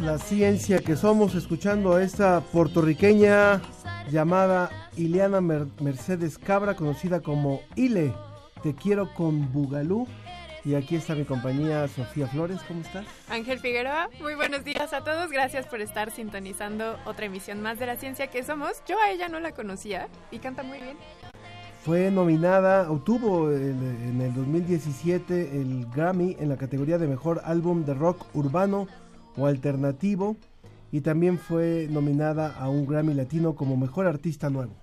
La ciencia que somos escuchando a esta puertorriqueña llamada Ileana Mer- Mercedes Cabra, conocida como Ile. Te quiero con Bugalú. Y aquí está mi compañía Sofía Flores, ¿cómo estás? Ángel Figueroa, muy buenos días a todos. Gracias por estar sintonizando otra emisión más de la ciencia que somos. Yo a ella no la conocía y canta muy bien. Fue nominada, obtuvo el- en el 2017 el Grammy en la categoría de Mejor Álbum de Rock Urbano o Alternativo y también fue nominada a un Grammy Latino como Mejor Artista Nuevo.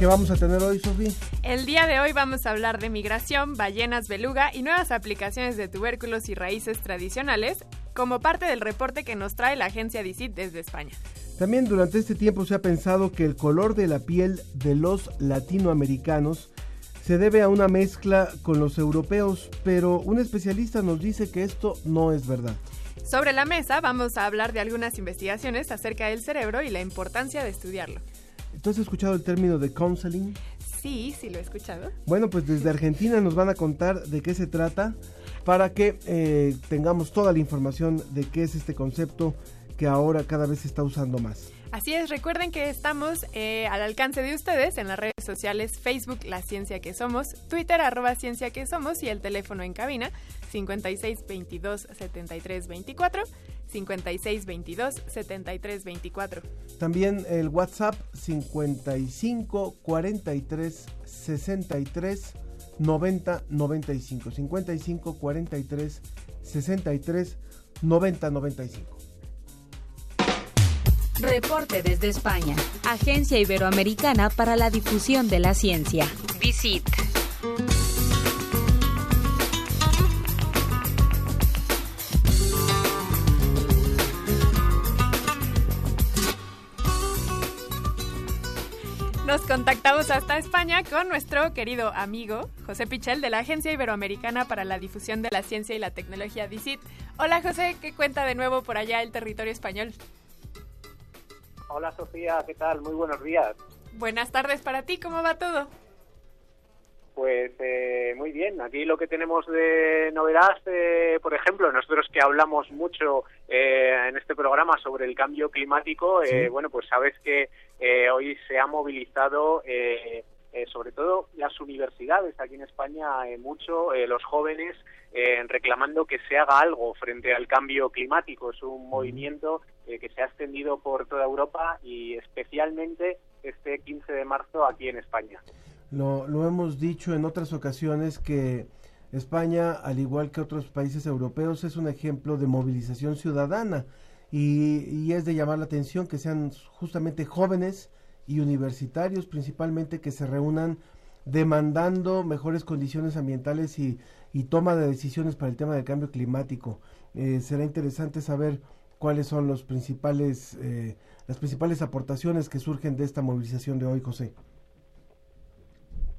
¿Qué vamos a tener hoy, Sofía? El día de hoy vamos a hablar de migración, ballenas beluga y nuevas aplicaciones de tubérculos y raíces tradicionales como parte del reporte que nos trae la agencia DICIT desde España. También durante este tiempo se ha pensado que el color de la piel de los latinoamericanos se debe a una mezcla con los europeos, pero un especialista nos dice que esto no es verdad. Sobre la mesa vamos a hablar de algunas investigaciones acerca del cerebro y la importancia de estudiarlo. ¿Tú has escuchado el término de counseling? Sí, sí lo he escuchado. Bueno, pues desde Argentina nos van a contar de qué se trata para que eh, tengamos toda la información de qué es este concepto que ahora cada vez se está usando más. Así es, recuerden que estamos eh, al alcance de ustedes en las redes sociales Facebook La Ciencia que Somos, Twitter arroba Ciencia que Somos y el teléfono en cabina 56 22 73 24, 56 22 73 24. También el WhatsApp 55 43 63 90 95. 55 43 63 90 95. Reporte desde España. Agencia Iberoamericana para la Difusión de la Ciencia. Visit. Nos contactamos hasta España con nuestro querido amigo José Pichel de la Agencia Iberoamericana para la Difusión de la Ciencia y la Tecnología DICIT. Hola José, ¿qué cuenta de nuevo por allá el territorio español? Hola Sofía, ¿qué tal? Muy buenos días. Buenas tardes para ti, ¿cómo va todo? Pues eh, muy bien, aquí lo que tenemos de novedad, eh, por ejemplo, nosotros que hablamos mucho eh, en este programa sobre el cambio climático, eh, Sí. bueno, pues sabes que eh, hoy se ha movilizado eh, sobre todo las universidades aquí en España mucho, los jóvenes reclamando que se haga algo frente al cambio climático. Es un movimiento eh, que se ha extendido por toda Europa y especialmente este 15 de marzo aquí en España. Lo, lo hemos dicho en otras ocasiones que España, al igual que otros países europeos, es un ejemplo de movilización ciudadana y, y es de llamar la atención que sean justamente jóvenes y universitarios principalmente que se reúnan demandando mejores condiciones ambientales y, toma de decisiones para el tema del cambio climático. Eh, será interesante saber cuáles son los principales, eh, las principales aportaciones que surgen de esta movilización de hoy, José.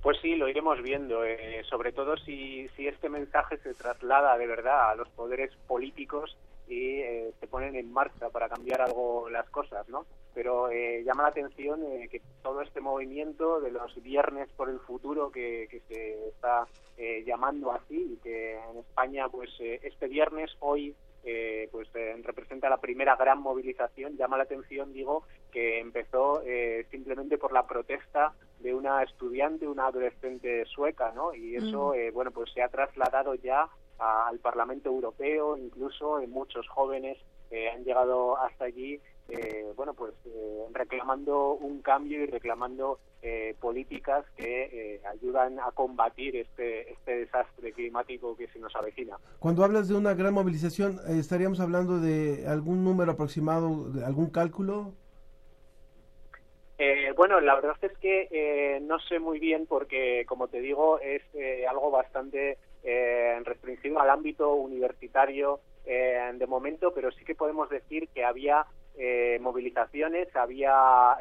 Pues sí, lo iremos viendo, eh, sobre todo si, si este mensaje se traslada de verdad a los poderes políticos y eh, se ponen en marcha para cambiar algo las cosas, ¿no? Pero eh, llama la atención eh, que todo este movimiento de los viernes por el futuro que, que se está eh, llamando así y que en España, pues eh, este viernes, hoy, eh, pues eh, representa la primera gran movilización. Llama la atención, digo, que empezó eh, simplemente por la protesta de una estudiante, una adolescente sueca, ¿no? Y eso, eh, bueno, pues se ha trasladado ya a- al Parlamento Europeo, incluso eh, muchos jóvenes eh, han llegado hasta allí, eh, bueno, pues eh, reclamando un cambio y reclamando eh, políticas que eh, ayudan a combatir este, este desastre climático que se nos avecina. Cuando hablas de una gran movilización, ¿estaríamos hablando de algún número aproximado, de algún cálculo? Eh, bueno, la verdad es que eh, no sé muy bien porque, como te digo, es eh, algo bastante eh, restringido al ámbito universitario eh, de momento, pero sí que podemos decir que había eh, movilizaciones, había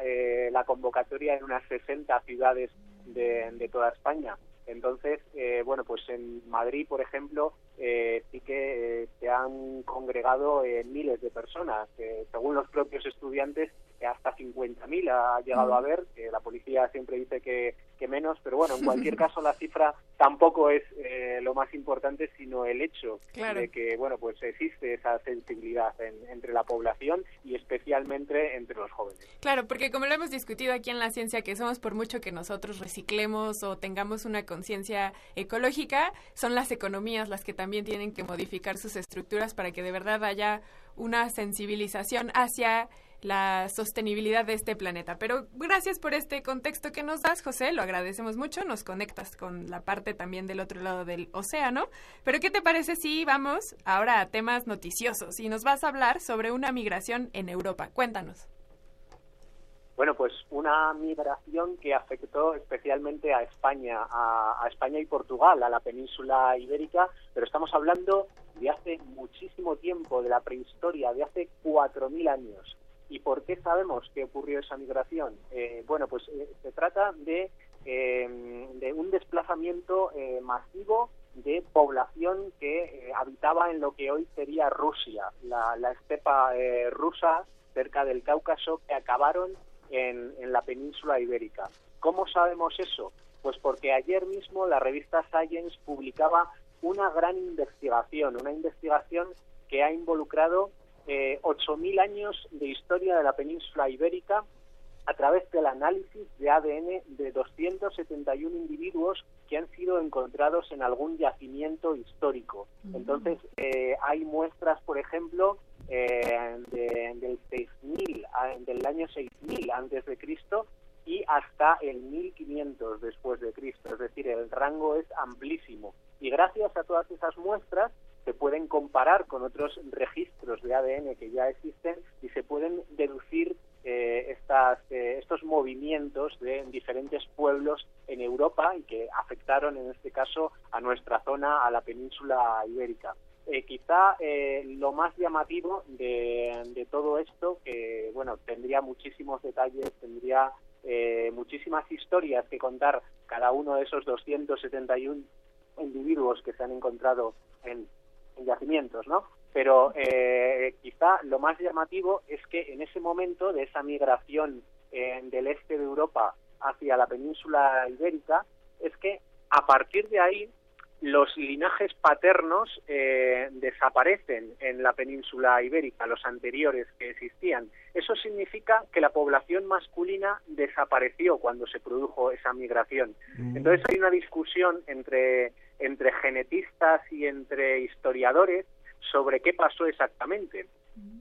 la convocatoria en unas 60 ciudades de, de toda España. Entonces, bueno, pues en Madrid, por ejemplo, eh, sí que eh, se han congregado eh, miles de personas. Eh, según los propios estudiantes, hasta 50.000 ha llegado Mm. a ver. Eh, la policía siempre dice que, que menos, pero bueno, en cualquier caso la cifra tampoco es eh, lo más importante, sino el hecho Claro. de que, bueno, pues existe esa sensibilidad en- entre la población y especialmente entre los jóvenes. Claro, porque como lo hemos discutido aquí en la ciencia que somos, por mucho que nosotros reciclemos o tengamos una conciencia ecológica, son las economías las que también tienen que modificar sus estructuras para que de verdad haya una sensibilización hacia la sostenibilidad de este planeta. Pero gracias por este contexto que nos das, José, lo agradecemos mucho, nos conectas con la parte también del otro lado del océano. Pero ¿qué te parece si vamos ahora a temas noticiosos y nos vas a hablar sobre una migración en Europa? Cuéntanos. Bueno, pues una migración que afectó especialmente a España, a, España y Portugal, a la península ibérica, pero estamos hablando de hace muchísimo tiempo, de la prehistoria, de hace 4.000 años. ¿Y por qué sabemos que ocurrió esa migración? Eh, bueno, pues eh, se trata de, eh, de un desplazamiento eh, masivo de población que eh, habitaba en lo que hoy sería Rusia, la, la estepa rusa cerca del Cáucaso, que acabaron en, en la península ibérica. ¿Cómo sabemos eso? Pues porque ayer mismo la revista Science publicaba una gran investigación, una investigación que ha involucrado eh, 8.000 años de historia de la península ibérica a través del análisis de ADN de 271 individuos que han sido encontrados en algún yacimiento histórico. Entonces, eh, hay muestras, por ejemplo, eh, de- del 6000, a- del año 6000 antes de Cristo y hasta el 1500 después de Cristo. Es decir, el rango es amplísimo. Y gracias a todas esas muestras se pueden comparar con otros registros de ADN que ya existen y se pueden deducir eh, estas, eh, estos movimientos de diferentes pueblos en Europa y que afectaron en este caso a nuestra zona, a la península ibérica. Eh, quizá eh, lo más llamativo de, todo esto, que bueno, tendría muchísimos detalles, tendría eh, muchísimas historias que contar cada uno de esos 271 individuos que se han encontrado en, en yacimientos, ¿no? Pero eh, quizá lo más llamativo es que en ese momento de esa migración eh, del este de Europa hacia la península ibérica, es que a partir de ahí los linajes paternos eh, desaparecen en la península ibérica, los anteriores que existían. Eso significa que la población masculina desapareció cuando se produjo esa migración. Entonces hay una discusión entre, entre genetistas y entre historiadores sobre qué pasó exactamente.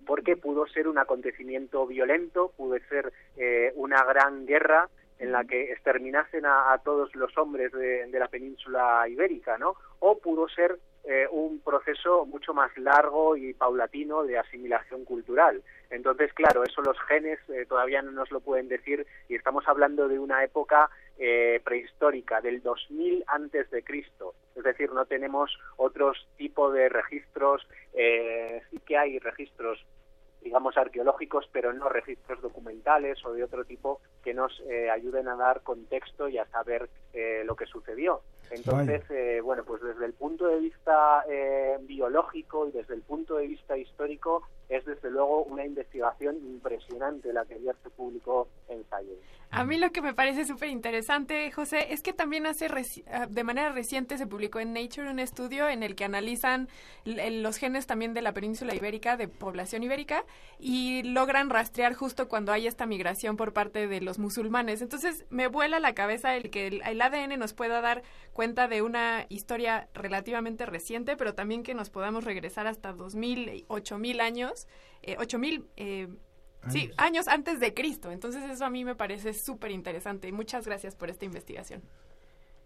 porque pudo ser un acontecimiento violento, pudo ser eh, una gran guerra en la que exterminasen a, todos los hombres de, de la península ibérica, ¿no? O pudo ser eh, un proceso mucho más largo y paulatino de asimilación cultural. Entonces, claro, eso los genes eh, todavía no nos lo pueden decir y estamos hablando de una época eh, prehistórica, del 2000 antes de Cristo. Es decir, no tenemos otros tipos de registros, eh, sí que hay registros digamos arqueológicos, pero no registros documentales o de otro tipo que nos eh, ayuden a dar contexto y a saber eh, lo que sucedió. Entonces, eh, bueno, pues desde el punto de vista eh, biológico y desde el punto de vista histórico es desde luego una investigación impresionante la que ayer se publicó en Science. A mí lo que me parece súper interesante, José, es que también hace reci- ah, de manera reciente se publicó en Nature un estudio en el que analizan los genes también de la península ibérica, de población ibérica, y logran rastrear justo cuando hay esta migración por parte de los musulmanes. Entonces me vuela la cabeza el que el, el ADN nos pueda dar cuenta de una historia relativamente reciente, pero también que nos podamos regresar hasta 2000, 8000 años, eh, 8000 eh, Sí, años antes de Cristo. Entonces eso a mí me parece súper interesante. y Muchas gracias por esta investigación.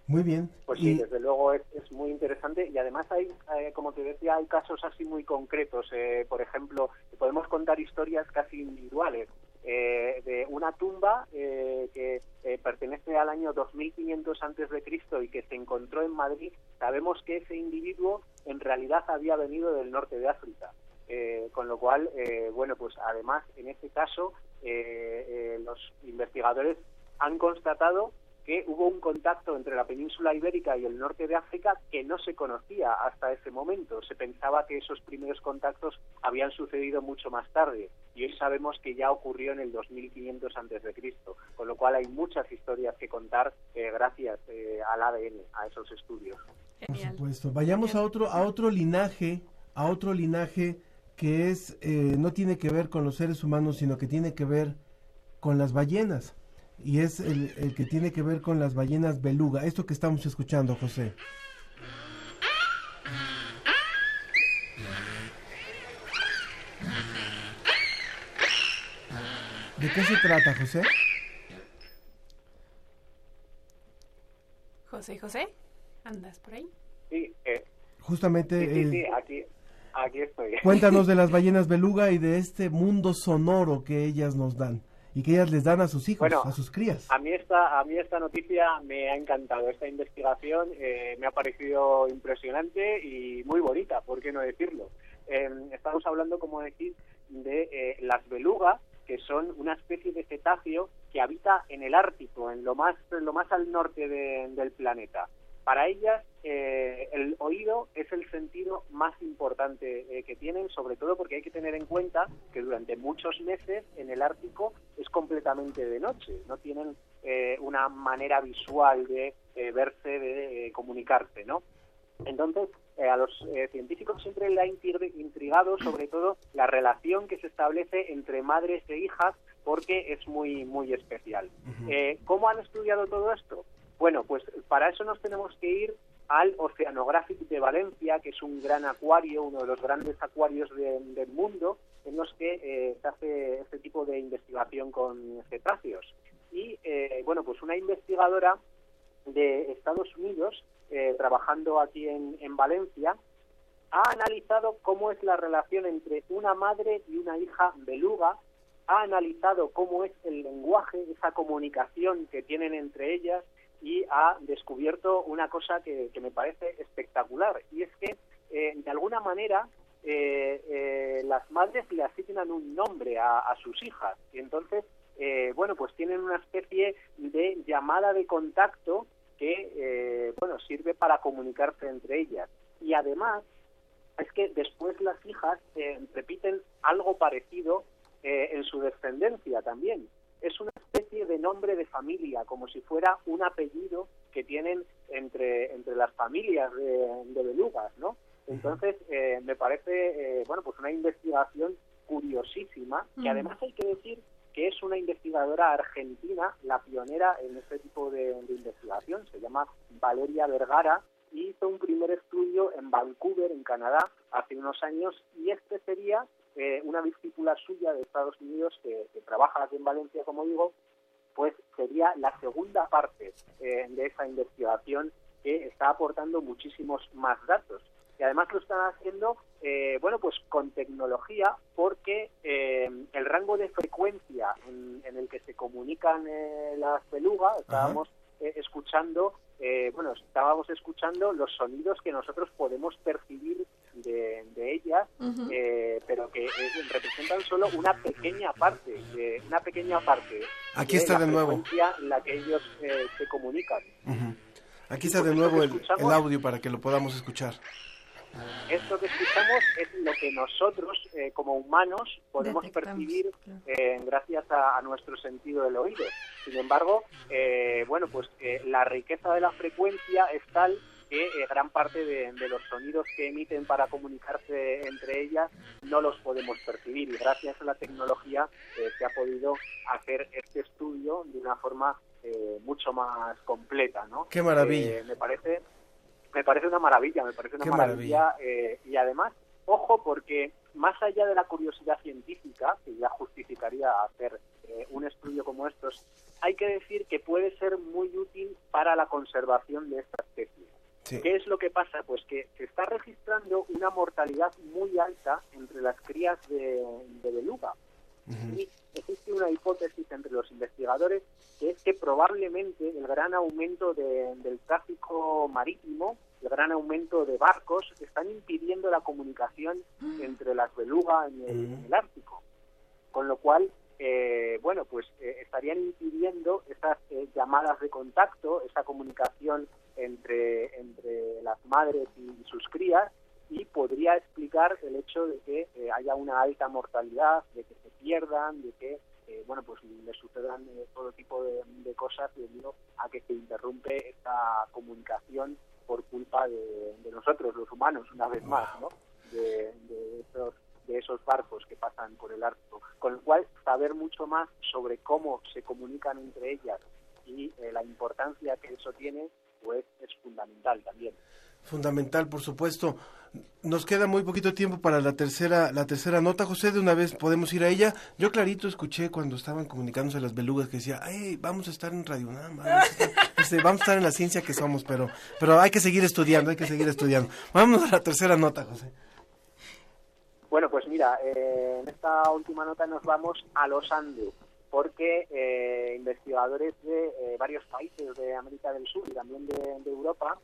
Muy bien. Pues sí, Y- desde luego es, es muy interesante y además hay, eh, como te decía, hay casos así muy concretos. Eh, por ejemplo, podemos contar historias casi individuales eh, de una tumba eh, que eh, pertenece al año 2500 antes de Cristo y que se encontró en Madrid. Sabemos que ese individuo en realidad había venido del norte de África. Eh, con lo cual, eh, bueno, pues además en este caso los investigadores han constatado que hubo un contacto entre la península ibérica y el norte de África que no se conocía hasta ese momento. Se pensaba que esos primeros contactos habían sucedido mucho más tarde y hoy sabemos que ya ocurrió en el 2500 antes de Cristo, con lo cual hay muchas historias que contar eh, gracias eh, al ADN, a esos estudios. Por supuesto. Vayamos a otro, a otro linaje, a otro linaje que es, eh, no tiene que ver con los seres humanos, sino que tiene que ver con las ballenas. Y es el, el que tiene que ver con las ballenas beluga. Esto que estamos escuchando, José. ¿De qué se trata, José? José, José, ¿andas por ahí? Sí, eh, Justamente, sí, sí, eh, sí, aquí, aquí estoy. cuéntanos de las ballenas beluga y de este mundo sonoro que ellas nos dan y que ellas les dan a sus hijos, Bueno, a sus crías. A mí esta, a mí esta noticia me ha encantado. Esta investigación eh, me ha parecido impresionante y muy bonita, ¿por qué no decirlo? Eh, estamos hablando, como decís, de eh, las belugas, que son una especie de cetáceo que habita en el Ártico, en lo más, en lo más al norte de- del planeta. Para ellas, eh, el oído es el sentido más importante eh, que tienen, sobre todo porque hay que tener en cuenta que durante muchos meses en el Ártico es completamente de noche, no tienen eh, una manera visual de eh, verse, de eh, comunicarse, ¿no? Entonces, eh, a los eh, científicos siempre le ha intri- intrigado sobre todo la relación que se establece entre madres e hijas porque es muy, muy especial. Eh, ¿Cómo han estudiado todo esto? Bueno, pues para eso nos tenemos que ir al Oceanographic de Valencia, que es un gran acuario, uno de los grandes acuarios de- del mundo, en los que eh, se hace este tipo de investigación con cetáceos. Y, eh, bueno, pues una investigadora de Estados Unidos, eh, trabajando aquí en Valencia, ha analizado cómo es la relación entre una madre y una hija beluga, ha analizado cómo es el lenguaje, esa comunicación que tienen entre ellas y ha descubierto una cosa que, me parece espectacular y es que eh, de alguna manera eh, eh, las madres le asignan un nombre a, a sus hijas y entonces eh, bueno pues tienen una especie de llamada de contacto que bueno sirve para comunicarse entre ellas y además es que después las hijas repiten algo parecido en su descendencia también. Es una especie de nombre de familia, como si fuera un apellido que tienen entre, entre las familias de, de belugas, ¿no? Entonces, eh, me parece, eh, bueno, pues una investigación curiosísima, que Mm. además hay que decir que es una investigadora argentina, la pionera en este tipo de, de investigación, se llama Valeria Vergara, y hizo un primer estudio en Vancouver, en Canadá, hace unos años, y este sería eh, una discípula suya de Estados Unidos que, que trabaja aquí en Valencia, como digo, pues sería la segunda parte eh, de esa investigación que está aportando muchísimos más datos. Y además lo están haciendo, eh, bueno, pues con tecnología, porque eh, el rango de frecuencia en, en el que se comunican eh, las belugas, estábamos eh, escuchando, eh, bueno, estábamos escuchando los sonidos que nosotros podemos percibir de, de ellas, eh, pero que eh, representan solo una pequeña parte, de, una pequeña parte Aquí está la de nuevo. frecuencia en la que ellos eh, se comunican. Aquí está de nuevo el, el audio para que lo podamos escuchar. Esto que escuchamos es lo que nosotros, eh, como humanos, podemos percibir eh, gracias a, a nuestro sentido del oído. Sin embargo, eh, bueno, pues eh, la riqueza de la frecuencia es tal que eh, gran parte de, de los sonidos que emiten para comunicarse entre ellas no los podemos percibir y gracias a la tecnología eh, se ha podido hacer este estudio de una forma eh, mucho más completa, ¿no? Qué maravilla. Eh, me parece me parece una maravilla, me parece una Qué maravilla, eh, y además, ojo, porque más allá de la curiosidad científica, que ya justificaría hacer eh, un estudio como estos, hay que decir que puede ser muy útil para la conservación de esta especie. Sí. ¿Qué es lo que pasa? Pues que se está registrando una mortalidad muy alta entre las crías de, de beluga. Y existe una hipótesis entre los investigadores que es que probablemente el gran aumento de- del tráfico marítimo, el gran aumento de barcos, están impidiendo la comunicación entre las belugas en el, en el Ártico. Con lo cual, eh, bueno, pues eh, estarían impidiendo esas eh, llamadas de contacto, esa comunicación entre, entre las madres y sus crías, y podría explicar el hecho de que eh, haya una alta mortalidad, de que se pierdan, de que eh, bueno pues le sucedan eh, todo tipo de, de cosas debido a que se interrumpe esta comunicación por culpa de, nosotros, los humanos, una vez más, ¿no? De, de esos de esos barcos que pasan por el Ártico. Con lo cual, saber mucho más sobre cómo se comunican entre ellas y eh, la importancia que eso tiene, es fundamental también. Fundamental, por supuesto. Nos queda muy poquito tiempo para la tercera, la tercera nota, José. De una vez podemos ir a ella. Yo clarito escuché cuando estaban comunicándose las belugas que decía, "Ay, vamos a estar en Radio UNAM, vamos a estar, este, vamos a estar en la ciencia que somos", pero, pero hay que seguir estudiando, hay que seguir estudiando. Vámonos a la tercera nota, José. Bueno, pues mira, eh, en esta última nota nos vamos a los Andes, porque eh, investigadores de eh, varios países de América del Sur y también de, Europa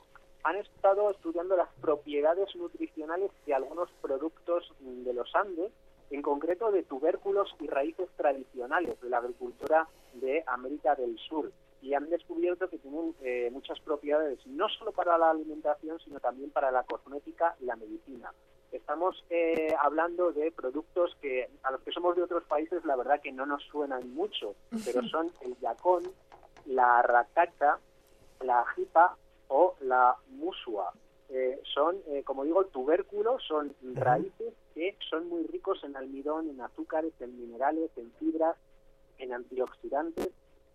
han estado estudiando las propiedades nutricionales de algunos productos de los Andes, en concreto de tubérculos y raíces tradicionales de la agricultura de América del Sur. Y han descubierto que tienen eh, muchas propiedades, no solo para la alimentación, sino también para la cosmética y la medicina. Estamos eh, hablando de productos que a los que somos de otros países la verdad que no nos suenan mucho, pero son el yacón, la rataca, la jipa o la musua. Eh, son, eh, como digo, tubérculos, son raíces que son muy ricos en almidón, en azúcares, en minerales, en fibras, en antioxidantes.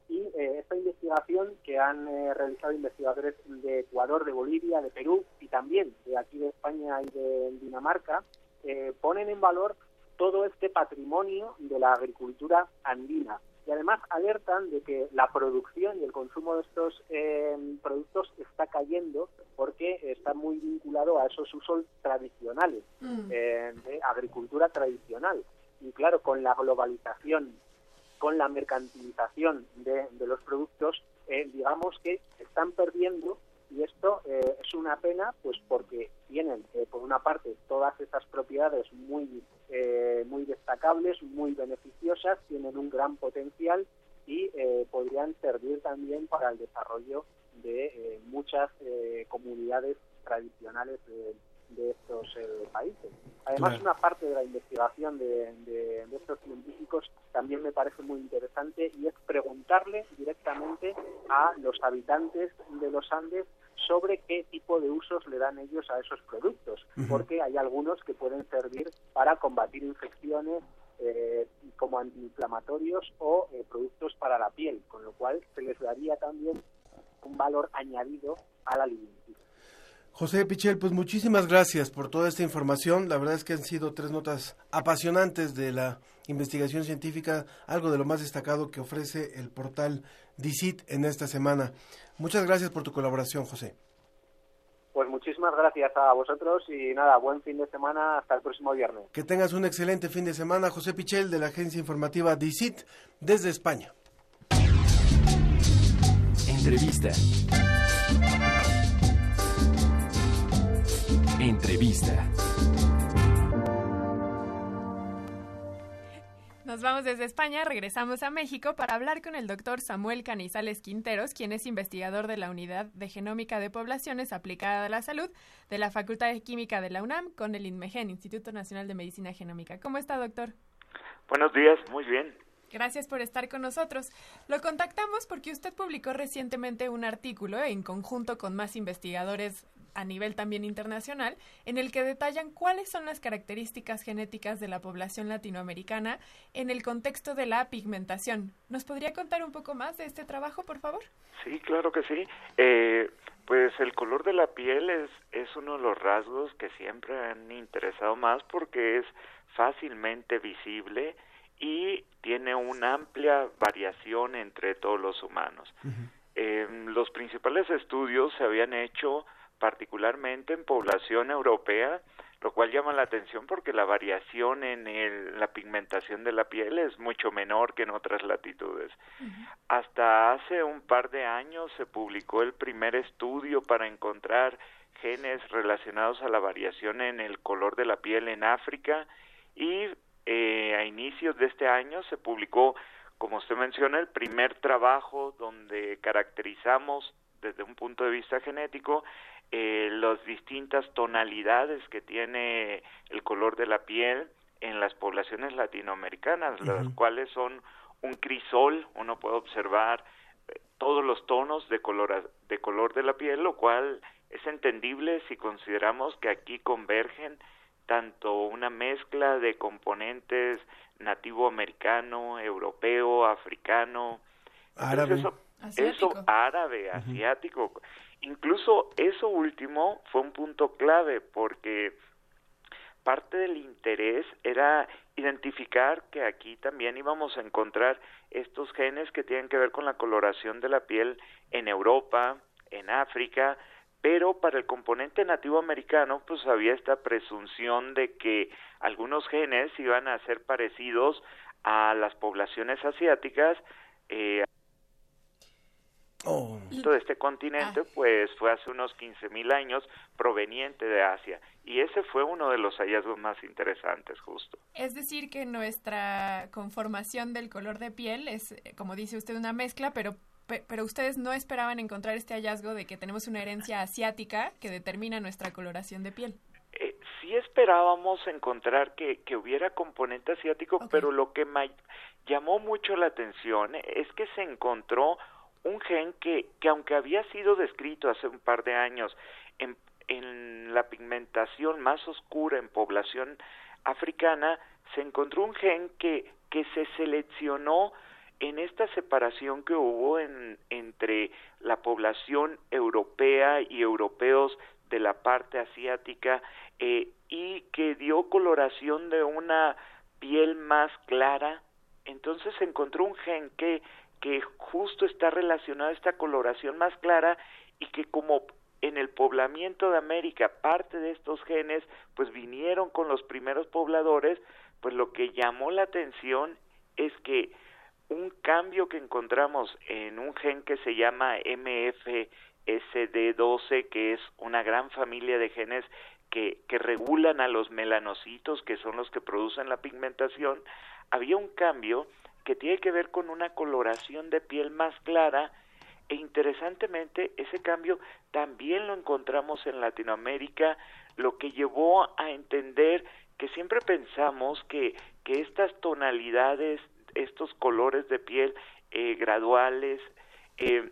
Y eh, esta investigación que han eh, realizado investigadores de Ecuador, de Bolivia, de Perú y también de aquí de España y de Dinamarca, eh, ponen en valor todo este patrimonio de la agricultura andina. Y además alertan de que la producción y el consumo de estos eh, productos está cayendo porque está muy vinculado a esos usos tradicionales, Mm. eh, de agricultura tradicional. Y claro, con la globalización, con la mercantilización de, de los productos, eh, digamos que están perdiendo y esto eh, es una pena pues porque tienen eh, por una parte todas estas propiedades muy eh, muy destacables muy beneficiosas tienen un gran potencial y eh, podrían servir también para el desarrollo de muchas comunidades tradicionales de, de estos eh, países. Además, Claro. una parte de la investigación de, de- de estos científicos también me parece muy interesante y es preguntarle directamente a los habitantes de los Andes sobre qué tipo de usos le dan ellos a esos productos, porque hay algunos que pueden servir para combatir infecciones eh, como antiinflamatorios o eh, productos para la piel, con lo cual se les daría también un valor añadido al alimento. José Pichel, pues muchísimas gracias por toda esta información. La verdad es que han sido tres notas apasionantes de la investigación científica, algo de lo más destacado que ofrece el portal DICIT en esta semana. Muchas gracias por tu colaboración, José. Pues muchísimas gracias a vosotros y nada, buen fin de semana hasta el próximo viernes. Que tengas un excelente fin de semana, José Pichel, de la agencia informativa DICIT, desde España. Entrevista. Entrevista. Nos vamos desde España, regresamos a México para hablar con el doctor Samuel Canizales Quinteros, quien es investigador de la Unidad de Genómica de Poblaciones Aplicada a la Salud de la Facultad de Química de la UNAM con el INMEGEN, Instituto Nacional de Medicina Genómica. ¿Cómo está, doctor? Buenos días, muy bien. Gracias por estar con nosotros. Lo contactamos porque usted publicó recientemente un artículo en conjunto con más investigadores a nivel también internacional, en el que detallan cuáles son las características genéticas de la población latinoamericana en el contexto de la pigmentación. ¿Nos podría contar un poco más de este trabajo, por favor? Sí, claro que sí. Eh, pues el color de la piel es, es uno de los rasgos que siempre han interesado más porque es fácilmente visible y tiene una amplia variación entre todos los humanos. Eh, los principales estudios se habían hecho particularmente en población europea, lo cual llama la atención porque la variación en el, la pigmentación de la piel es mucho menor que en otras latitudes. Hasta hace un par de años se publicó el primer estudio para encontrar genes relacionados a la variación en el color de la piel en África y eh, a inicios de este año se publicó, como usted menciona, el primer trabajo donde caracterizamos desde un punto de vista genético eh, las distintas tonalidades que tiene el color de la piel en las poblaciones latinoamericanas, las cuales son un crisol, uno puede observar eh, todos los tonos de color, de color de la piel, lo cual es entendible si consideramos que aquí convergen tanto una mezcla de componentes nativo americano, europeo, africano, árabe, eso, eso, árabe, asiático, Incluso eso último fue un punto clave porque parte del interés era identificar que aquí también íbamos a encontrar estos genes que tienen que ver con la coloración de la piel en Europa, en África, pero para el componente nativo americano pues había esta presunción de que algunos genes iban a ser parecidos a las poblaciones asiáticas, eh, Oh. De este continente, Ah. pues fue hace unos 15.000 años proveniente de Asia. Y ese fue uno de los hallazgos más interesantes, justo. Es decir, que nuestra conformación del color de piel es, eh, como dice usted, una mezcla, pero, pe- pero ustedes no esperaban encontrar este hallazgo de que tenemos una herencia asiática que determina nuestra coloración de piel. Eh, sí esperábamos encontrar que, que hubiera componente asiático, pero lo que llamó mucho la atención es que se encontró un gen que, que aunque había sido descrito hace un par de años en, en la pigmentación más oscura en población africana, se encontró un gen que, que se seleccionó en esta separación que hubo en, entre la población europea y europeos de la parte asiática eh, y que dio coloración de una piel más clara. Entonces se encontró un gen que, que justo está relacionado a esta coloración más clara y que como en el poblamiento de América parte de estos genes pues vinieron con los primeros pobladores, pues lo que llamó la atención es que un cambio que encontramos en un gen que se llama MFSD12, que es una gran familia de genes que, que regulan a los melanocitos, que son los que producen la pigmentación, había un cambio que tiene que ver con una coloración de piel más clara e interesantemente ese cambio también lo encontramos en Latinoamérica, lo que llevó a entender que siempre pensamos que, que estas tonalidades, estos colores de piel eh, graduales, eh,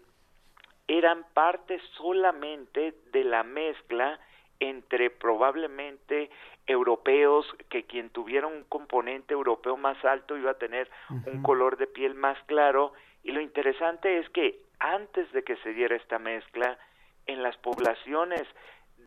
eran parte solamente de la mezcla entre probablemente europeos, que quien tuviera un componente europeo más alto iba a tener un color de piel más claro, y lo interesante es que antes de que se diera esta mezcla, en las poblaciones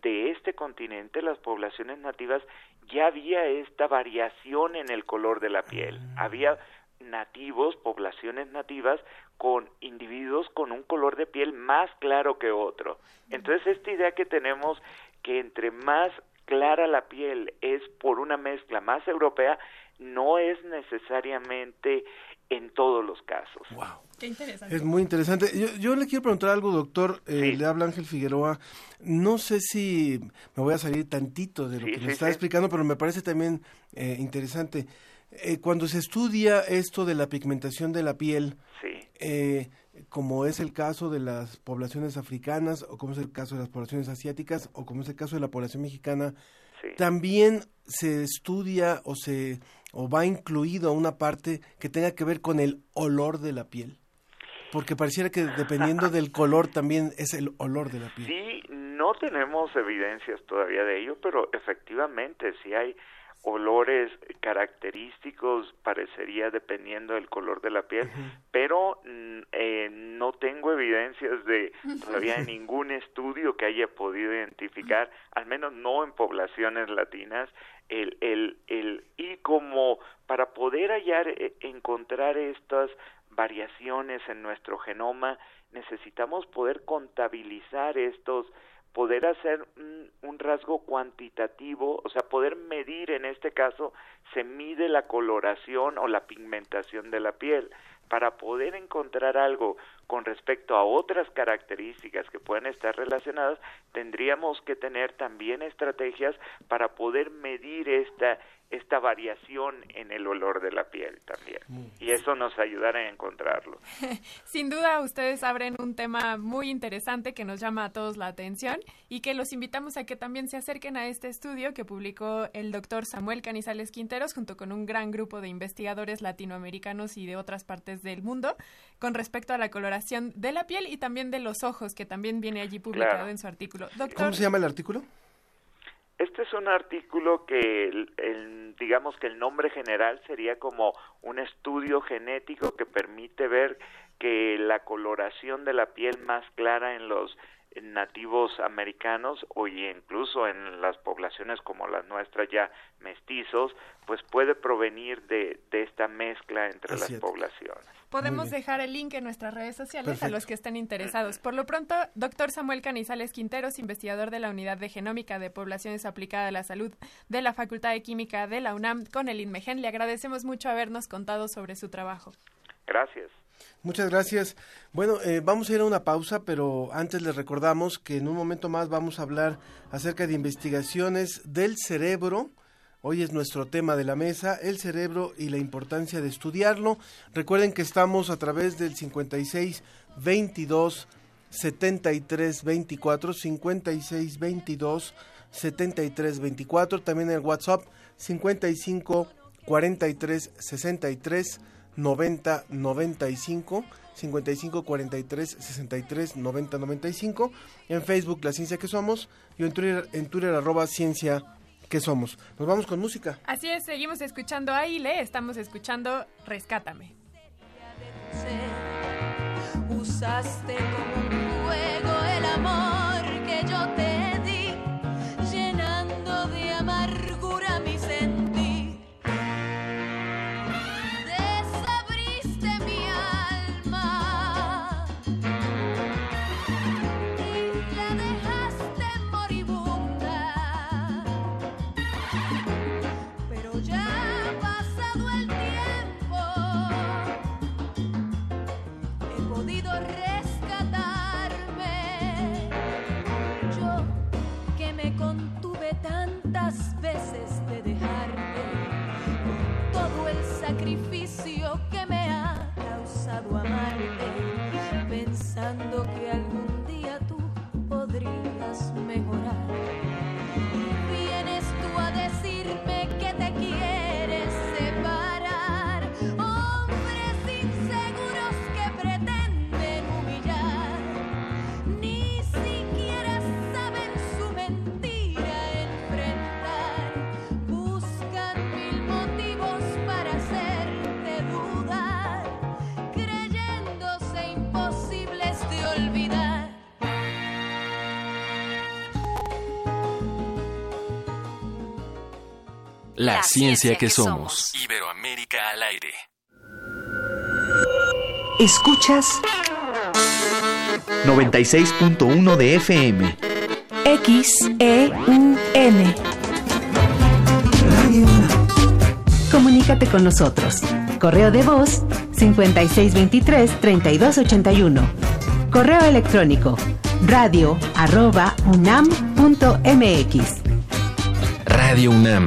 de este continente, las poblaciones nativas, ya había esta variación en el color de la piel. Había nativos, poblaciones nativas, con individuos con un color de piel más claro que otro. Entonces, esta idea que tenemos que entre más clara la piel es por una mezcla más europea, no es necesariamente en todos los casos. Qué interesante. Es muy interesante. Yo, yo le quiero preguntar algo, doctor. Eh, Le habla Ángel Figueroa. No sé si me voy a salir tantito de lo Sí, que sí, me está sí. explicando, pero me parece también eh, interesante. Eh, cuando se estudia esto de la pigmentación de la piel, Sí. Como es el caso de las poblaciones africanas, o como es el caso de las poblaciones asiáticas, o como es el caso de la población mexicana, también se estudia o se o va incluido una parte que tenga que ver con el olor de la piel. Porque pareciera que dependiendo del color también es el olor de la piel. Sí, no tenemos evidencias todavía de ello, pero efectivamente sí hay olores característicos, parecería dependiendo del color de la piel, pero mm, eh, no tengo evidencias de todavía ningún estudio que haya podido identificar, al menos no en poblaciones latinas, el, el, el, y como para poder hallar, eh, encontrar estas variaciones en nuestro genoma, necesitamos poder contabilizar estos, poder hacer un, un, rasgo cuantitativo, o sea, poder medir, en este caso, se mide la coloración o la pigmentación de la piel. Para poder encontrar algo con respecto a otras características que pueden estar relacionadas, tendríamos que tener también estrategias para poder medir esta esta variación en el olor de la piel también. Y eso nos ayudará a encontrarlo. Sin duda, ustedes abren un tema muy interesante que nos llama a todos la atención y que los invitamos a que también se acerquen a este estudio que publicó el doctor Samuel Canizales Quinteros junto con un gran grupo de investigadores latinoamericanos y de otras partes del mundo con respecto a la coloración de la piel y también de los ojos, que también viene allí publicado Claro. en su artículo. Doctor, ¿Cómo se llama el artículo? Este es un artículo que, el, digamos que el nombre general sería como un estudio genético que permite ver que la coloración de la piel más clara en los nativos americanos o incluso en las poblaciones como las nuestras ya mestizos, pues puede provenir de, de esta mezcla entre las poblaciones. Podemos dejar el link en nuestras redes sociales Perfecto. a los que estén interesados. Por lo pronto, doctor Samuel Canizales Quinteros, investigador de la Unidad de Genómica de Poblaciones Aplicada a la Salud de la Facultad de Química de la UNAM con el INMEGEN, le agradecemos mucho habernos contado sobre su trabajo. Gracias. Muchas gracias. Bueno, eh, vamos a ir a una pausa, pero antes les recordamos que en un momento más vamos a hablar acerca de investigaciones del cerebro. Hoy es nuestro tema de la mesa, el cerebro y la importancia de estudiarlo. Recuerden que estamos a través del 56 22 73 24 56 22 73 24, también el WhatsApp 55 43 63 90 95 55 43 63 90 95 en Facebook La Ciencia que Somos y en Twitter, en Twitter arroba Ciencia que Somos. Nos vamos con música. Así es, seguimos escuchando a Ile, estamos escuchando Rescátame. Usaste como La, ciencia, que, somos. Iberoamérica al aire. Escuchas 96.1 de FM. XEUN. Comunícate con nosotros. Correo de voz 5623-3281. Correo electrónico radio arroba unam.mx. Radio UNAM,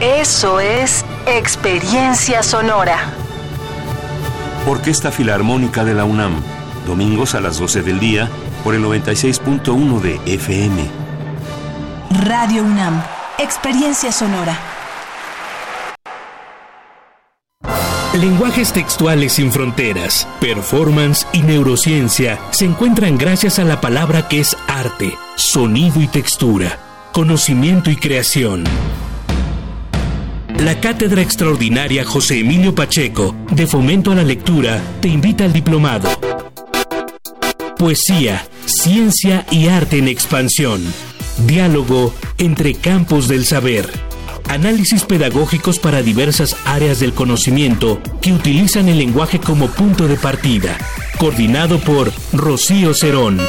Eso es experiencia sonora. Orquesta Filarmónica de la UNAM, domingos a las 12 del día por el 96.1 de FM. Radio UNAM, experiencia sonora. Lenguajes textuales sin fronteras, performance y neurociencia se encuentran gracias a la palabra que es arte, sonido y textura, conocimiento y creación. La Cátedra Extraordinaria José Emilio Pacheco de Fomento a la Lectura te invita al diplomado. Poesía, ciencia y arte en expansión. Diálogo entre campos del saber análisis pedagógicos para diversas áreas del conocimiento que utilizan el lenguaje como punto de partida, coordinado por Rocío Cerón.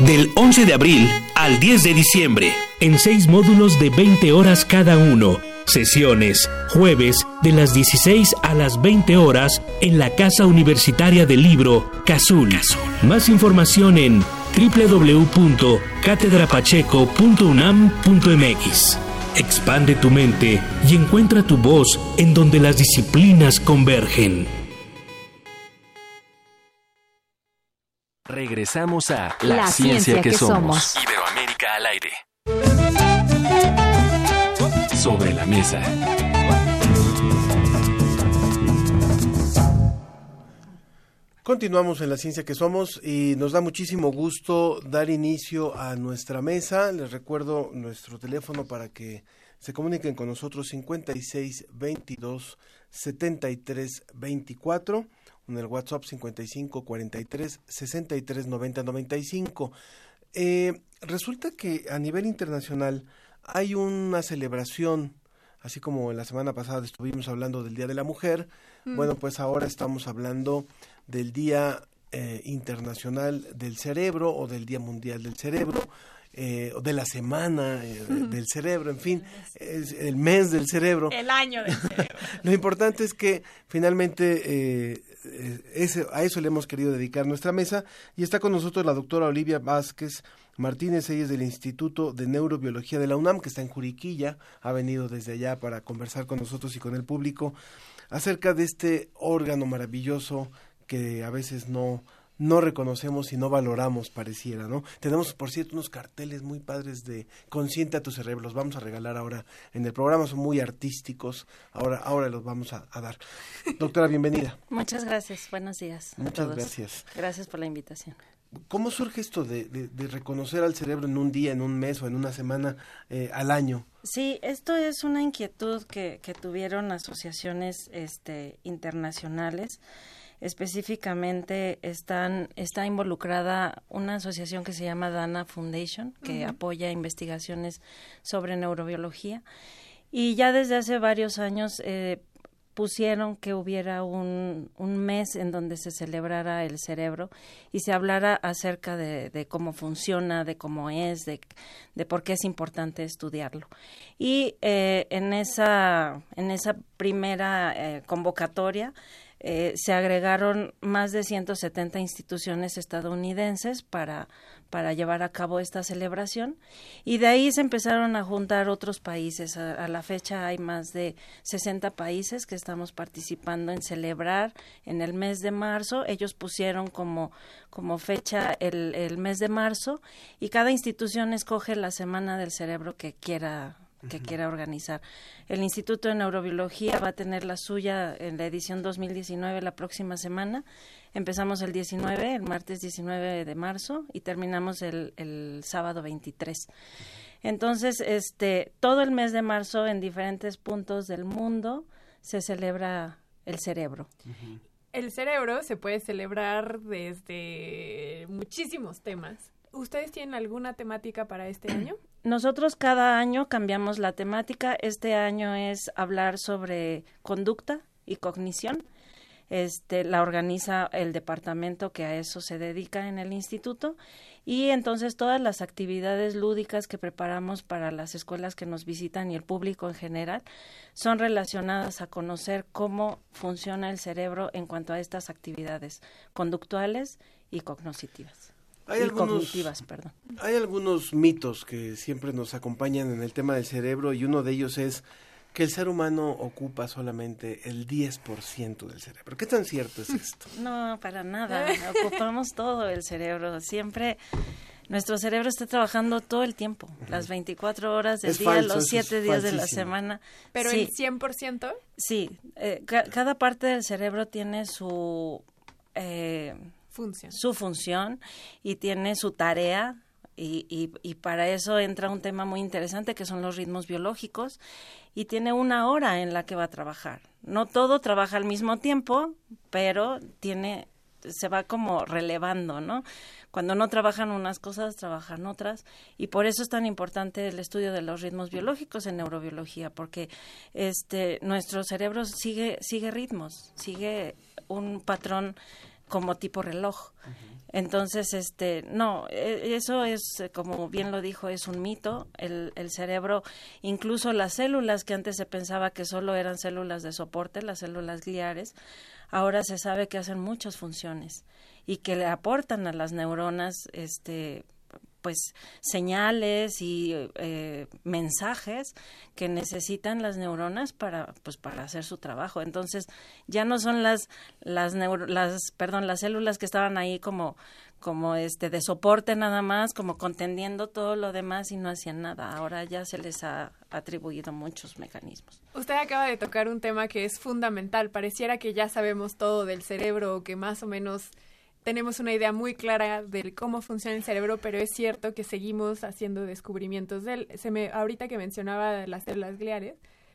Del 11 de abril al 10 de diciembre, en seis módulos de 20 horas cada uno. Sesiones, jueves, de las 16 a las 20 horas, en la Casa Universitaria del Libro, Cazul. Más información en www.catedrapacheco.unam.mx. Expande tu mente y encuentra tu voz en donde las disciplinas convergen. Regresamos a La, ciencia, que, somos. Iberoamérica al aire. Sobre la mesa. Continuamos en la ciencia que somos y nos da muchísimo gusto dar inicio a nuestra mesa. Les recuerdo nuestro teléfono para que se comuniquen con nosotros 56 22 73 24 en el WhatsApp 55 43 63 90 95. Eh, resulta que a nivel internacional hay una celebración, así como la semana pasada estuvimos hablando del Día de la Mujer, mm. bueno, pues ahora estamos hablando del Día eh, Internacional del Cerebro o del Día Mundial del Cerebro. Eh, o de la semana eh, del cerebro, en fin, es el mes del cerebro. El año del cerebro. Lo importante es que finalmente ese, a eso le hemos querido dedicar nuestra mesa y está con nosotros la doctora Olivia Vázquez Martínez, ella es del Instituto de Neurobiología de la UNAM, que está en Juriquilla, ha venido desde allá para conversar con nosotros y con el público acerca de este órgano maravilloso que a veces no no reconocemos y no valoramos, pareciera, ¿no? Tenemos, por cierto, unos carteles muy padres de Consciente a tu cerebro, los vamos a regalar ahora en el programa, son muy artísticos, ahora, ahora los vamos a, dar. Doctora, bienvenida. Muchas gracias, buenos días. Muchas gracias. Gracias por la invitación. ¿Cómo surge esto de, reconocer al cerebro en un día, en un mes o en una semana eh, al año? Sí, esto es una inquietud que, que tuvieron asociaciones este, internacionales específicamente están, está involucrada una asociación que se llama Dana Foundation, que apoya investigaciones sobre neurobiología. Y ya desde hace varios años eh, pusieron que hubiera un, un, mes en donde se celebrara el cerebro y se hablara acerca de, cómo funciona, de cómo es, de, de, por qué es importante estudiarlo. Y eh, en, esa, en esa primera eh, convocatoria eh, se agregaron más de 170 instituciones estadounidenses para, para llevar a cabo esta celebración y de ahí se empezaron a juntar otros países. A, la fecha hay más de 60 países que estamos participando en celebrar en el mes de marzo. Ellos pusieron como, como fecha el, el mes de marzo y cada institución escoge la semana del cerebro que quiera que quiera organizar. El Instituto de Neurobiología va a tener la suya en la edición 2019 la próxima semana. Empezamos el 19, el martes 19 de marzo y terminamos el, el sábado 23. Entonces, este, todo el mes de marzo en diferentes puntos del mundo se celebra el cerebro. Uh -huh. El cerebro se puede celebrar desde muchísimos temas. ¿Ustedes tienen alguna temática para este año? Nosotros cada año cambiamos la temática. Este año es hablar sobre conducta y cognición. Este, la organiza el departamento que a eso se dedica en el instituto y entonces todas las actividades lúdicas que preparamos para las escuelas que nos visitan y el público en general son relacionadas a conocer cómo funciona el cerebro en cuanto a estas actividades conductuales y cognitivas. Hay y algunos, cognitivas, perdón. Hay algunos mitos que siempre nos acompañan en el tema del cerebro y uno de ellos es que el ser humano ocupa solamente el 10% del cerebro. ¿Qué tan cierto es esto? No, para nada. Ocupamos todo el cerebro. Siempre nuestro cerebro está trabajando todo el tiempo, las 24 horas del Es día, falso, los eso es 7 días de la semana. Pero sí, el 100%. sí. eh, ca- cada parte del cerebro tiene su eh, Función. su función y tiene su tarea y, y, y para eso entra un tema muy interesante que son los ritmos biológicos y tiene una hora en la que va a trabajar. No todo trabaja al mismo tiempo, pero tiene se va como relevando, ¿no? Cuando no trabajan unas cosas, trabajan otras y por eso es tan importante el estudio de los ritmos biológicos en neurobiología, porque este nuestro cerebro sigue sigue ritmos, sigue un patrón como tipo reloj. Entonces, este, no, e- eso es, eh, como bien lo dijo, es un mito. El, el cerebro, incluso las células que antes se pensaba que solo eran células de soporte, las células gliares, ahora se sabe que hacen muchas funciones y que le aportan a las neuronas, este, pues señales y eh, mensajes que necesitan las neuronas para pues para hacer su trabajo. Entonces ya no son las las neuro- las perdón las células que estaban ahí como como este de soporte nada más como contendiendo todo lo demás y no hacían nada. Ahora ya se les ha atribuido muchos mecanismos. Usted acaba de tocar un tema que es fundamental. Pareciera que ya sabemos todo del cerebro o que más o menos tenemos una idea muy clara de cómo funciona el cerebro, pero es cierto que seguimos haciendo descubrimientos de él. Se me, ahorita que mencionaba las células gliares,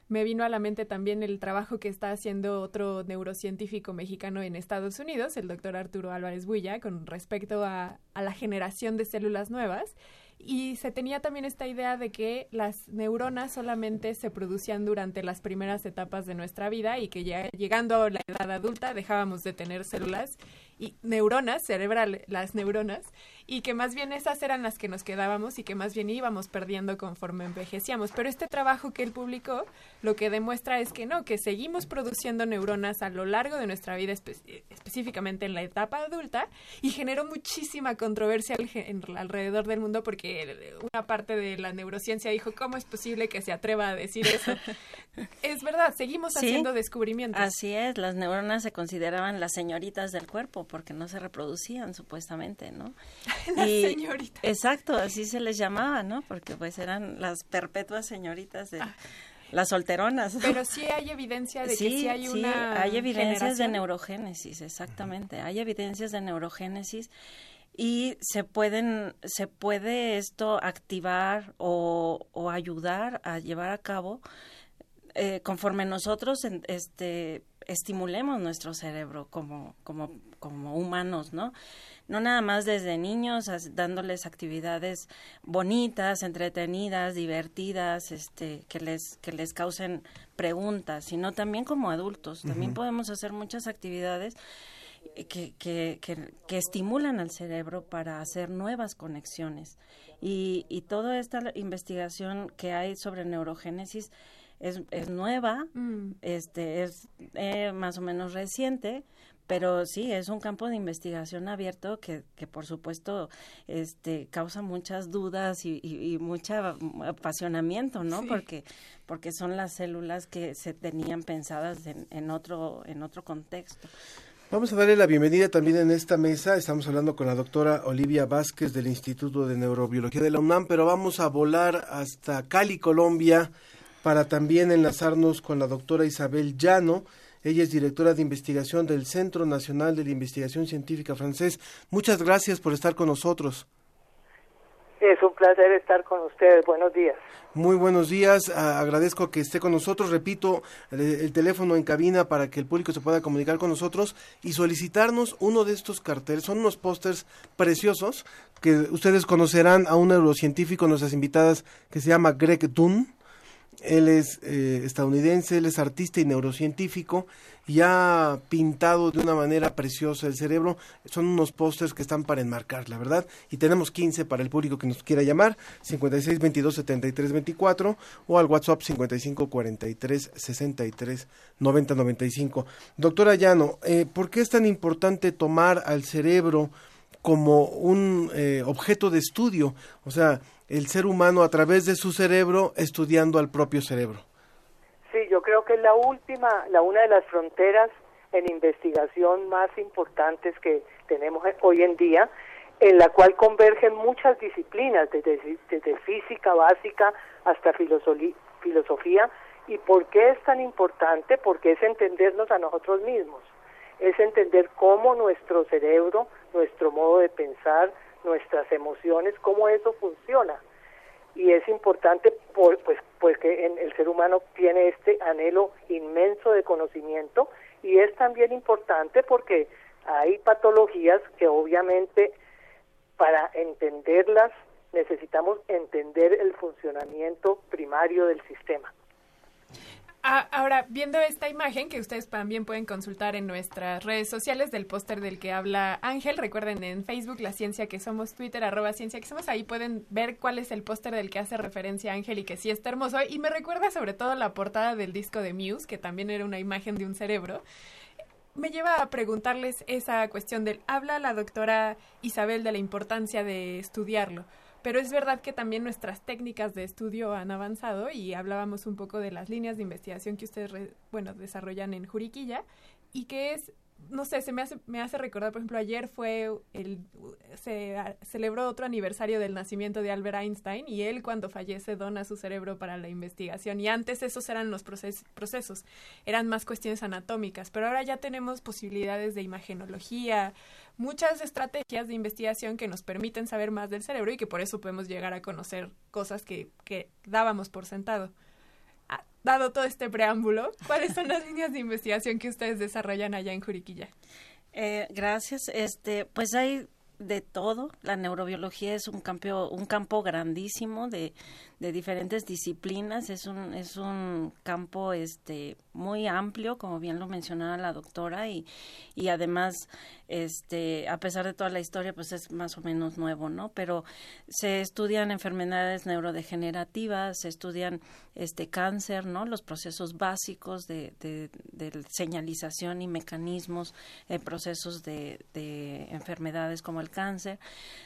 me vino a la mente también el trabajo que está haciendo otro neurocientífico mexicano en Estados Unidos, el doctor Arturo Álvarez Builla, con respecto a, a la generación de células nuevas. Y se tenía también esta idea de que las neuronas solamente se producían durante las primeras etapas de nuestra vida y que ya llegando a la edad adulta dejábamos de tener células y neuronas cerebrales, las neuronas, y que más bien esas eran las que nos quedábamos y que más bien íbamos perdiendo conforme envejecíamos. Pero este trabajo que él publicó lo que demuestra es que no, que seguimos produciendo neuronas a lo largo de nuestra vida, espe- específicamente en la etapa adulta, y generó muchísima controversia al- alrededor del mundo porque una parte de la neurociencia dijo, ¿cómo es posible que se atreva a decir eso? es verdad, seguimos Sí, haciendo descubrimientos. Así es, las neuronas se consideraban las señoritas del cuerpo porque no se reproducían supuestamente, ¿no? Señoritas. Exacto, así se les llamaba, ¿no? Porque pues eran las perpetuas señoritas de las solteronas. Ah. Pero sí hay evidencia de que sí hay sí, una hay evidencias de neurogénesis, exactamente. Hay evidencias de neurogénesis y se pueden se puede esto activar o, o ayudar a llevar a cabo eh, conforme nosotros en- este estimulemos nuestro cerebro como como como humanos no no nada más desde niños dándoles actividades bonitas entretenidas divertidas este que les que les causen preguntas sino también como adultos. También podemos hacer muchas actividades eh, que, que, que, que estimulan al cerebro para hacer nuevas conexiones. Y, y toda esta investigación que hay sobre neurogénesis es, es nueva, Mm. este es eh, más o menos reciente, pero sí es un campo de investigación abierto que, que por supuesto este causa muchas dudas y, y, y mucha apasionamiento, ¿no? Sí. Porque porque son las células que se tenían pensadas en, en otro en otro contexto. Vamos a darle la bienvenida también en esta mesa. Estamos hablando con la doctora Olivia Vázquez del Instituto de Neurobiología de la UNAM, pero vamos a volar hasta Cali, Colombia, para también enlazarnos con la doctora Isabel Llano. Ella es directora de investigación del Centro Nacional de la Investigación Científica francés. Muchas gracias por estar con nosotros. Es un placer estar con ustedes. Buenos días. Muy buenos días, agradezco que esté con nosotros. Repito, el, el teléfono en cabina para que el público se pueda comunicar con nosotros y solicitarnos uno de estos carteles. Son unos pósters preciosos que ustedes conocerán a un neurocientífico, nuestras invitadas, que se llama Greg Dunn. Él es eh, estadounidense, él es artista y neurocientífico y ha pintado de una manera preciosa el cerebro. Son unos pósters que están para enmarcar, la verdad. Y tenemos 15 para el público que nos quiera llamar, 56 22 73 24 o al WhatsApp 55 43 63 90 95. Doctora Llano, eh, ¿por qué es tan importante tomar al cerebro como un eh, objeto de estudio? O sea, el ser humano a través de su cerebro estudiando al propio cerebro. Sí, yo creo que es la última, la una de las fronteras en investigación más importantes que tenemos hoy en día, en la cual convergen muchas disciplinas, desde, desde física básica hasta filosofía. ¿Y por qué es tan importante? Porque es entendernos a nosotros mismos, es entender cómo nuestro cerebro, nuestro modo de pensar, nuestras emociones, cómo eso funciona y es importante por, pues pues que en el ser humano tiene este anhelo inmenso de conocimiento y es también importante porque hay patologías que obviamente para entenderlas necesitamos entender el funcionamiento primario del sistema. Ah, ahora, viendo esta imagen que ustedes también pueden consultar en nuestras redes sociales del póster del que habla Ángel, recuerden en Facebook La Ciencia que Somos, Twitter arroba Ciencia que Somos, ahí pueden ver cuál es el póster del que hace referencia Ángel y que sí está hermoso. Y me recuerda sobre todo la portada del disco de Muse, que también era una imagen de un cerebro. Me lleva a preguntarles esa cuestión del, habla la doctora Isabel de la importancia de estudiarlo. Pero es verdad que también nuestras técnicas de estudio han avanzado y hablábamos un poco de las líneas de investigación que ustedes, bueno, desarrollan en Juriquilla y que es, no sé, se me hace, me hace recordar, por ejemplo, ayer fue el, se celebró otro aniversario del nacimiento de Albert Einstein y él cuando fallece dona su cerebro para la investigación y antes esos eran los proces- procesos, eran más cuestiones anatómicas, pero ahora ya tenemos posibilidades de imagenología, muchas estrategias de investigación que nos permiten saber más del cerebro y que por eso podemos llegar a conocer cosas que, que dábamos por sentado. Dado todo este preámbulo, ¿cuáles son las líneas de investigación que ustedes desarrollan allá en Juriquilla? Eh, gracias. Este, pues hay de todo. La neurobiología es un campo, un campo grandísimo de, de diferentes disciplinas. Es un, es un campo este muy amplio, como bien lo mencionaba la doctora, y, y además, este, a pesar de toda la historia, pues es más o menos nuevo, ¿no? Pero se estudian enfermedades neurodegenerativas, se estudian este cáncer, ¿no? Los procesos básicos de, señalización y mecanismos, eh, procesos de, de enfermedades como el cáncer.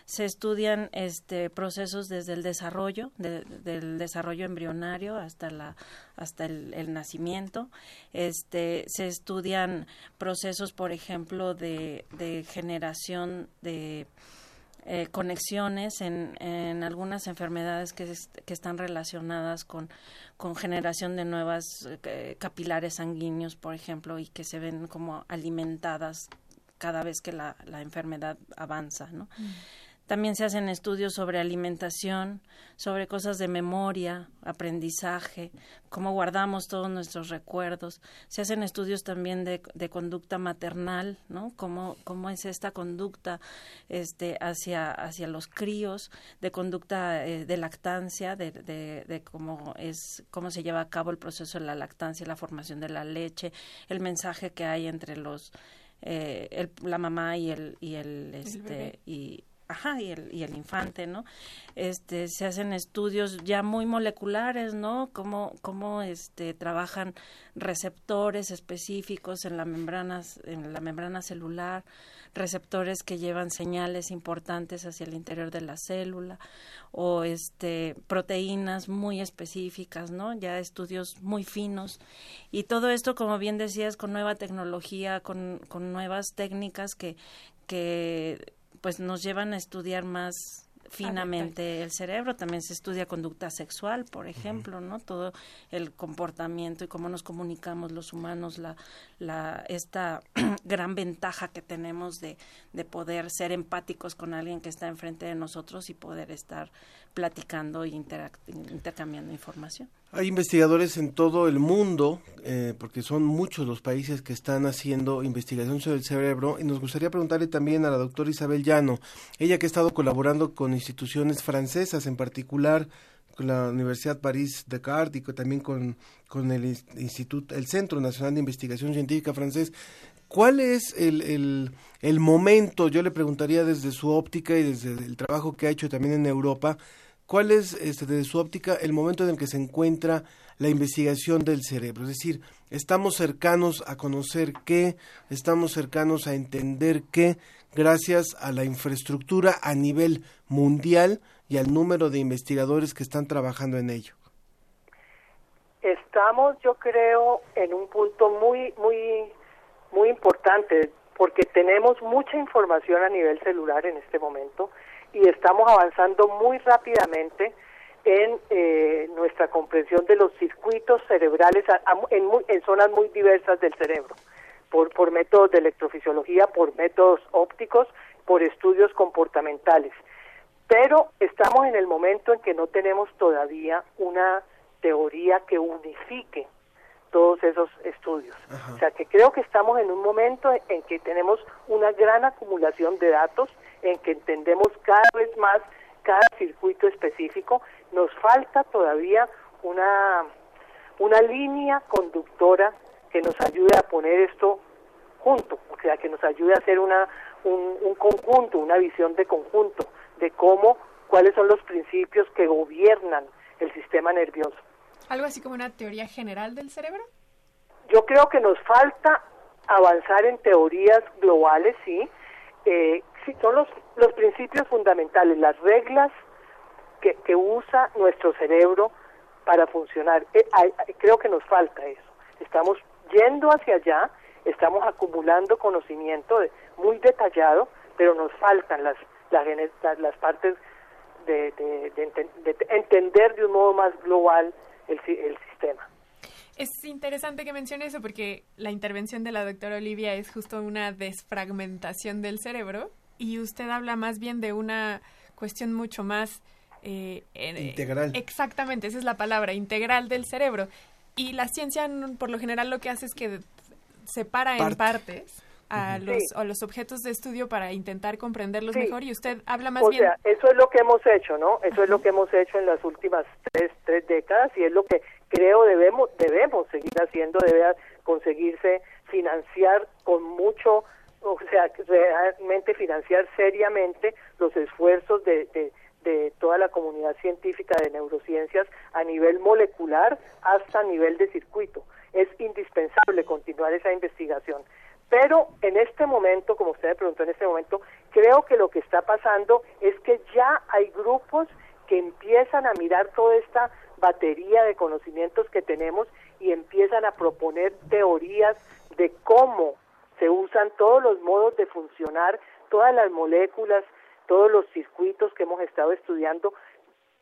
Se estudian este procesos desde el desarrollo, de- del desarrollo embrionario hasta la hasta el, el nacimiento. Este se estudian procesos, por ejemplo, de, de generación de eh, conexiones en, en algunas enfermedades que, que están relacionadas con, con generación de nuevas eh, capilares sanguíneos, por ejemplo, y que se ven como alimentadas cada vez que la, la enfermedad avanza, ¿no? También se hacen estudios sobre alimentación, sobre cosas de memoria, aprendizaje, cómo guardamos todos nuestros recuerdos. Se hacen estudios también de, de conducta maternal, ¿no? Cómo, cómo es esta conducta este, hacia, hacia los críos, de conducta eh, de lactancia, de, de, de cómo, es, cómo se lleva a cabo el proceso de la lactancia, la formación de la leche, el mensaje que hay entre los eh, el- la mamá y el y el este bebé. y ajá, y el, y el infante, ¿no? Este, se hacen estudios ya muy moleculares, ¿no? Cómo, cómo este, trabajan receptores específicos en la membrana, en la membrana celular, receptores que llevan señales importantes hacia el interior de la célula, o este, proteínas muy específicas, ¿no? Ya estudios muy finos. Y todo esto, como bien decías, con nueva tecnología, con, con nuevas técnicas que, que pues nos llevan a estudiar más finamente el cerebro, también se estudia conducta sexual, por ejemplo, ¿no? Todo el comportamiento y cómo nos comunicamos los humanos, la, la, esta gran ventaja que tenemos de, de poder ser empáticos con alguien que está enfrente de nosotros y poder estar platicando e intercambiando información. Hay investigadores en todo el mundo, eh, porque son muchos los países que están haciendo investigación sobre el cerebro, y nos gustaría preguntarle también a la doctora Isabel Llano, ella que ha estado colaborando con instituciones francesas, en particular con la Universidad París Descartes y también con, con el Instituto, el Centro Nacional de Investigación Científica francés. ¿Cuál es el, el, el momento, yo le preguntaría desde su óptica y desde el trabajo que ha hecho también en Europa, ¿Cuál es, este, desde su óptica, el momento en el que se encuentra la investigación del cerebro? Es decir, estamos cercanos a conocer qué, estamos cercanos a entender qué, gracias a la infraestructura a nivel mundial y al número de investigadores que están trabajando en ello. Estamos, yo creo, en un punto muy, muy, muy importante porque tenemos mucha información a nivel celular en este momento y estamos avanzando muy rápidamente en eh, nuestra comprensión de los circuitos cerebrales en, en, zonas muy diversas del cerebro, por, por métodos de electrofisiología, por métodos ópticos, por estudios comportamentales. Pero estamos en el momento en que no tenemos todavía una teoría que unifique todos esos estudios. O sea que creo que estamos en un momento en que tenemos una gran acumulación de datos en que entendemos cada vez más cada circuito específico, nos falta todavía una, una línea conductora que nos ayude a poner esto junto, o sea, que nos ayude a hacer una, un, un conjunto, una visión de conjunto, de cómo, cuáles son los principios que gobiernan el sistema nervioso. ¿Algo así como una teoría general del cerebro? Yo creo que nos falta avanzar en teorías globales, sí, eh, sí, son los, los principios fundamentales, las reglas que, que usa nuestro cerebro para funcionar. Eh, creo que nos falta eso. Estamos yendo hacia allá, estamos acumulando conocimiento muy detallado, pero nos faltan las, las, las partes de, de, entender de un modo más global el, el sistema. Es interesante que mencione eso porque la intervención de la doctora Olivia es justo una desfragmentación del cerebro y usted habla más bien de una cuestión mucho más... Eh, integral. Exactamente, esa es la palabra, integral del cerebro. Y la ciencia, por lo general, lo que hace es que separa en partes a, los, a los objetos de estudio para intentar comprenderlos mejor y usted habla más bien... O sea, eso es lo que hemos hecho, ¿no? Eso es lo que hemos hecho en las últimas tres, tres décadas y es lo que creo debemos debemos seguir haciendo, debe conseguirse financiar con mucho, sea, realmente financiar seriamente los esfuerzos de, de, de toda la comunidad científica de neurociencias a nivel molecular hasta nivel de circuito. Es indispensable continuar esa investigación. Pero en este momento, como usted me preguntó en este momento, creo que lo que está pasando es que ya hay grupos que empiezan a mirar toda esta batería de conocimientos que tenemos y empiezan a proponer teorías de cómo usan todos los modos de funcionar, todas las moléculas, todos los circuitos que hemos estado estudiando,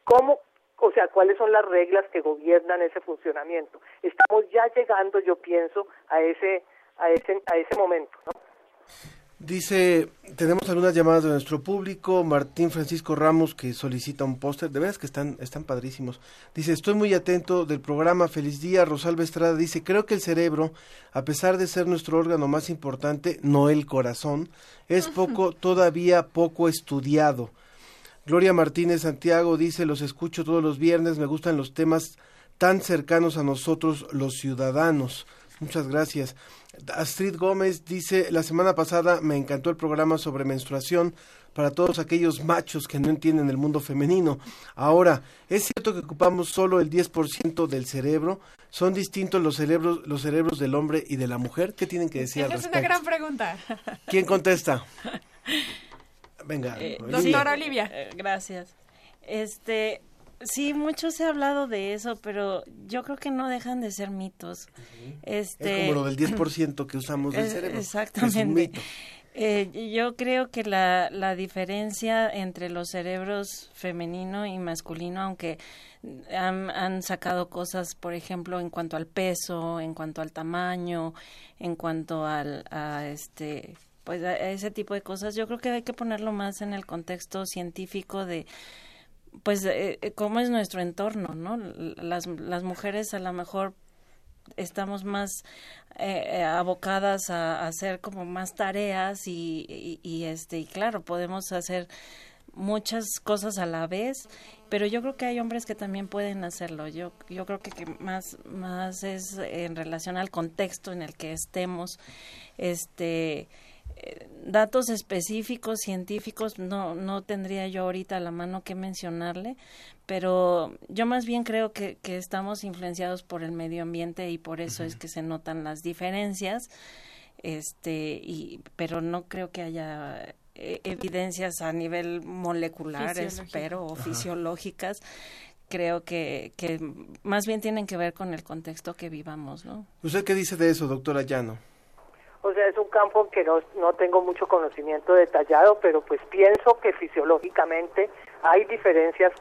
cómo, o sea, cuáles son las reglas que gobiernan ese funcionamiento. Estamos ya llegando, yo pienso, a ese a ese a ese momento, ¿no? Dice, tenemos algunas llamadas de nuestro público, Martín Francisco Ramos que solicita un póster, de veras que están, están padrísimos. Dice, estoy muy atento del programa, feliz día. Rosalba Estrada dice, creo que el cerebro, a pesar de ser nuestro órgano más importante, no el corazón, es poco, todavía poco estudiado. Gloria Martínez Santiago dice, los escucho todos los viernes, me gustan los temas tan cercanos a nosotros los ciudadanos. Muchas gracias. Astrid Gómez dice, la semana pasada me encantó el programa sobre menstruación para todos aquellos machos que no entienden el mundo femenino. Ahora, ¿es cierto que ocupamos solo el 10% del cerebro? ¿Son distintos los cerebros, los cerebros del hombre y de la mujer? ¿Qué tienen que decir al Esa es una respecto? gran pregunta. ¿Quién contesta? Venga. Eh, Doctora Olivia. eh, gracias. Este, sí, mucho se ha hablado de eso, pero yo creo que no dejan de ser mitos. Este, Es como lo del 10% que usamos del es- cerebro. Exactamente. Es un mito. Eh, yo creo que la, la diferencia entre los cerebros femenino y masculino, aunque han, han sacado cosas, por ejemplo, en cuanto al peso, en cuanto al tamaño, en cuanto al, a este pues a ese tipo de cosas, yo creo que hay que ponerlo más en el contexto científico de pues eh, eh, cómo es nuestro entorno, ¿no? Las, las mujeres a lo mejor estamos más eh, eh, abocadas a, hacer como más tareas y, y, este y claro podemos hacer muchas cosas a la vez pero yo creo que hay hombres que también pueden hacerlo yo yo creo que, que más más es en relación al contexto en el que estemos este datos específicos científicos no no tendría yo ahorita a la mano que mencionarle pero yo más bien creo que, que estamos influenciados por el medio ambiente y por eso es que se notan las diferencias este y pero no creo que haya eh, evidencias a nivel molecular espero o Ajá. fisiológicas creo que, que más bien tienen que ver con el contexto que vivamos no ¿Usted qué dice de eso, doctora Llano? O sea, es un campo que no, no tengo mucho conocimiento detallado, pero pues pienso que fisiológicamente hay diferencias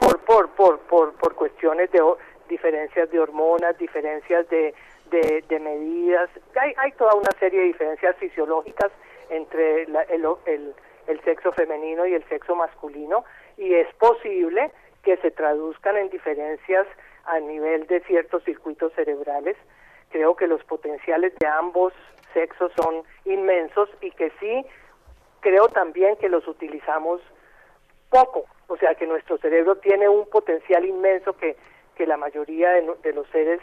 por por por por, por cuestiones de diferencias de hormonas, diferencias de, de, de medidas. Hay, hay toda una serie de diferencias fisiológicas entre la- el, el, el sexo femenino y el sexo masculino y es posible que se traduzcan en diferencias a nivel de ciertos circuitos cerebrales. Creo que los potenciales de ambos sexos son inmensos y que sí creo también que los utilizamos poco, o sea que nuestro cerebro tiene un potencial inmenso que, que la mayoría de, los seres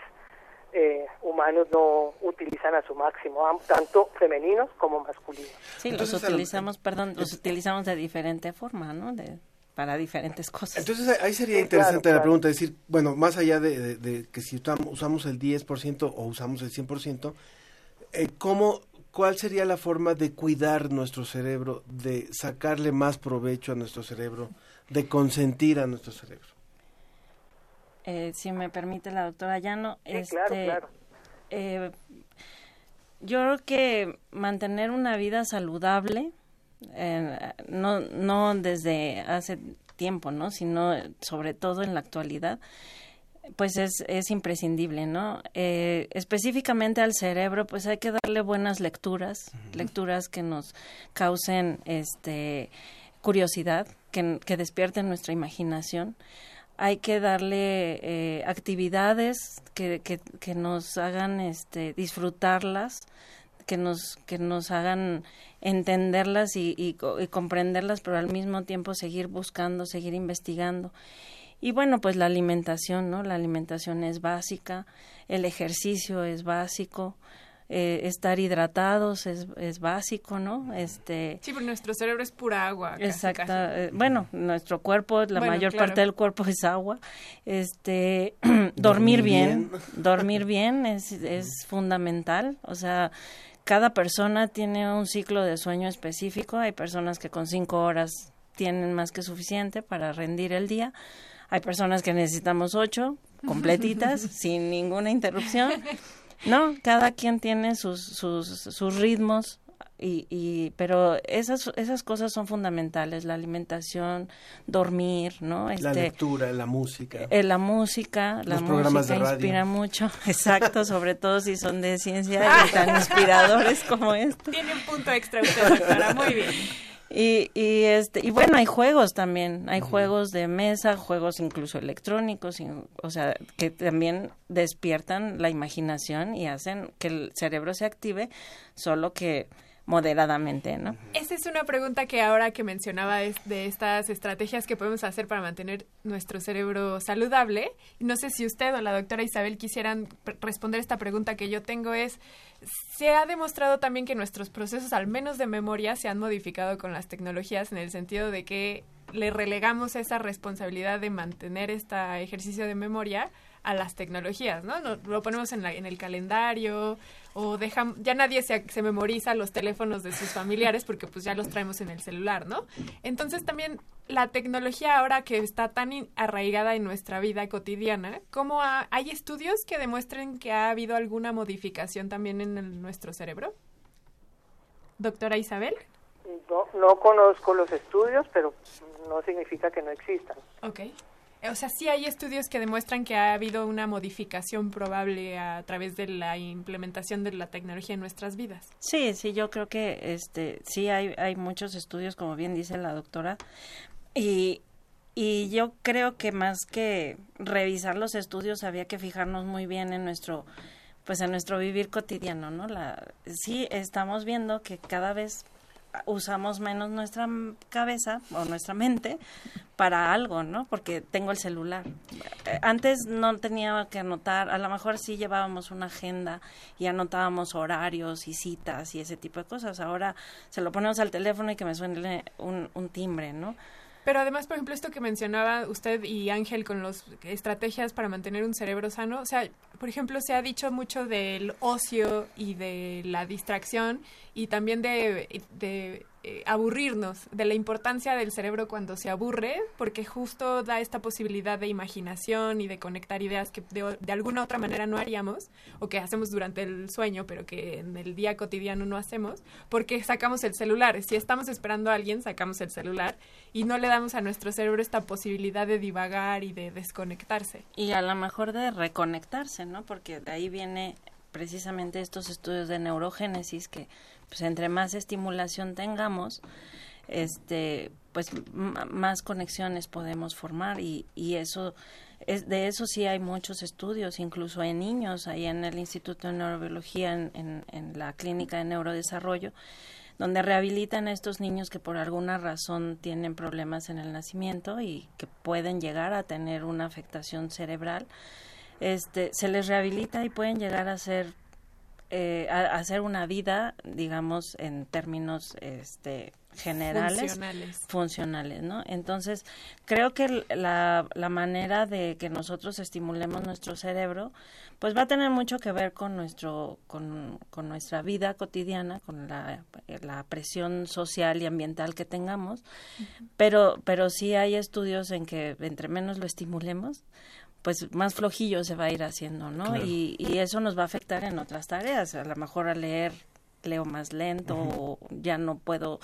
eh, humanos no utilizan a su máximo, tanto femeninos como masculinos. sí Entonces, los utilizamos perdón los utilizamos de diferente forma no de para diferentes cosas Entonces ahí- sería Sí, interesante claro, la claro. pregunta, decir, bueno, más allá de, de- de que si utam- usamos el 10% o usamos el 100%, eh, ¿cómo, ¿cuál sería la forma de cuidar nuestro cerebro, de sacarle más provecho a nuestro cerebro, de consentir a nuestro cerebro? Eh, si me permite la doctora Llano, Sí, este, claro, claro. eh, yo creo que mantener una vida saludable, eh, no, no desde hace tiempo, ¿no? Sino sobre todo en la actualidad, pues es, es imprescindible, ¿no? Eh, específicamente al cerebro, pues hay que darle buenas lecturas, lecturas que nos causen este curiosidad, que, que despierten nuestra imaginación. Hay que darle eh, actividades que, que, que nos hagan este, disfrutarlas, que nos, que nos hagan entenderlas y, y co- y comprenderlas, pero al mismo tiempo seguir buscando, seguir investigando. Y bueno, pues la alimentación, ¿no? La alimentación es básica, el ejercicio es básico, eh, estar hidratados es, es básico, ¿no? Este, Sí, porque nuestro cerebro es pura agua. casi, Exacto. casi. eh, bueno, nuestro cuerpo, la Bueno, mayor claro. parte del cuerpo es agua. Este, dormir bien, dormir bien es, es fundamental. O sea, cada persona tiene un ciclo de sueño específico. Hay personas que con cinco horas tienen más que suficiente para rendir el día. Hay personas que necesitamos ocho completitas, sin ninguna interrupción. No, cada quien tiene sus, sus, sus ritmos, y, y pero esas esas cosas son fundamentales la alimentación dormir no la este lectura, la música. eh, la música la Los programas música de radio. inspira mucho exacto sobre todo si son de ciencia y tan inspiradores como este Tiene un punto extra usted, doctora. Muy bien. Y, y este y bueno hay juegos también hay juegos de mesa juegos incluso electrónicos y- o sea que también despiertan la imaginación y hacen que el cerebro se active solo que moderadamente, ¿no? Esa es una pregunta que ahora que mencionaba es de estas estrategias que podemos hacer para mantener nuestro cerebro saludable. No sé si usted o la doctora Isabel quisieran responder esta pregunta que yo tengo es, se ha demostrado también que nuestros procesos, al menos de memoria, se han modificado con las tecnologías en el sentido de que le relegamos esa responsabilidad de mantener este ejercicio de memoria a las tecnologías, ¿no? Lo, ponemos en, la, en, el calendario o dejamos, ya nadie se, se, memoriza los teléfonos de sus familiares porque pues ya los traemos en el celular, ¿no? Entonces también la tecnología ahora que está tan arraigada en nuestra vida cotidiana, ¿cómo hay estudios que demuestren que ha habido alguna modificación también en el, nuestro cerebro? Doctora Isabel. No, no conozco los estudios, pero no significa que no existan. Ok. O sea, sí hay estudios que demuestran que ha habido una modificación probable a través de la implementación de la tecnología en nuestras vidas. Sí, sí, yo creo que este sí hay hay muchos estudios, como bien dice la doctora, y y yo creo que más que revisar los estudios había que fijarnos muy bien en nuestro pues en nuestro vivir cotidiano, ¿no? La sí estamos viendo que cada vez usamos menos nuestra cabeza o nuestra mente para algo, ¿no? Porque tengo el celular. Eh, antes no tenía que anotar, a lo mejor sí llevábamos una agenda y anotábamos horarios y citas y ese tipo de cosas. Ahora se lo ponemos al teléfono y que me suene un, un timbre, ¿no? Pero además, por ejemplo, esto que mencionaba usted y Ángel con las estrategias para mantener un cerebro sano, o sea, por ejemplo, se ha dicho mucho del ocio y de la distracción y también de, de eh, aburrirnos, de la importancia del cerebro cuando se aburre, porque justo da esta posibilidad de imaginación y de conectar ideas que de, alguna otra manera no haríamos o que hacemos durante el sueño, pero que en el día cotidiano no hacemos, porque sacamos el celular. Si estamos esperando a alguien, sacamos el celular y no le damos a nuestro cerebro esta posibilidad de divagar y de desconectarse. Y a lo mejor de reconectarse, ¿no? Porque de ahí viene precisamente estos estudios de neurogénesis que pues entre más estimulación tengamos, este, pues más conexiones podemos formar y, y eso es, de eso sí hay muchos estudios, incluso en niños, ahí en el Instituto de Neurobiología, en, en, la Clínica de Neurodesarrollo, donde rehabilitan a estos niños que por alguna razón tienen problemas en el nacimiento y que pueden llegar a tener una afectación cerebral. Este, se les rehabilita y pueden llegar a ser eh, a, hacer una vida, digamos, en términos este, generales, funcionales. funcionales, ¿no? Entonces, creo que la, la manera de que nosotros estimulemos nuestro cerebro, pues va a tener mucho que ver con nuestro, con, con nuestra vida cotidiana, con la, la, presión social y ambiental que tengamos, pero, pero sí hay estudios en que entre menos lo estimulemos, pues más flojillo se va a ir haciendo, ¿no? Y, y, eso nos va a afectar en otras tareas, a lo mejor a leer leo más lento o ya no puedo,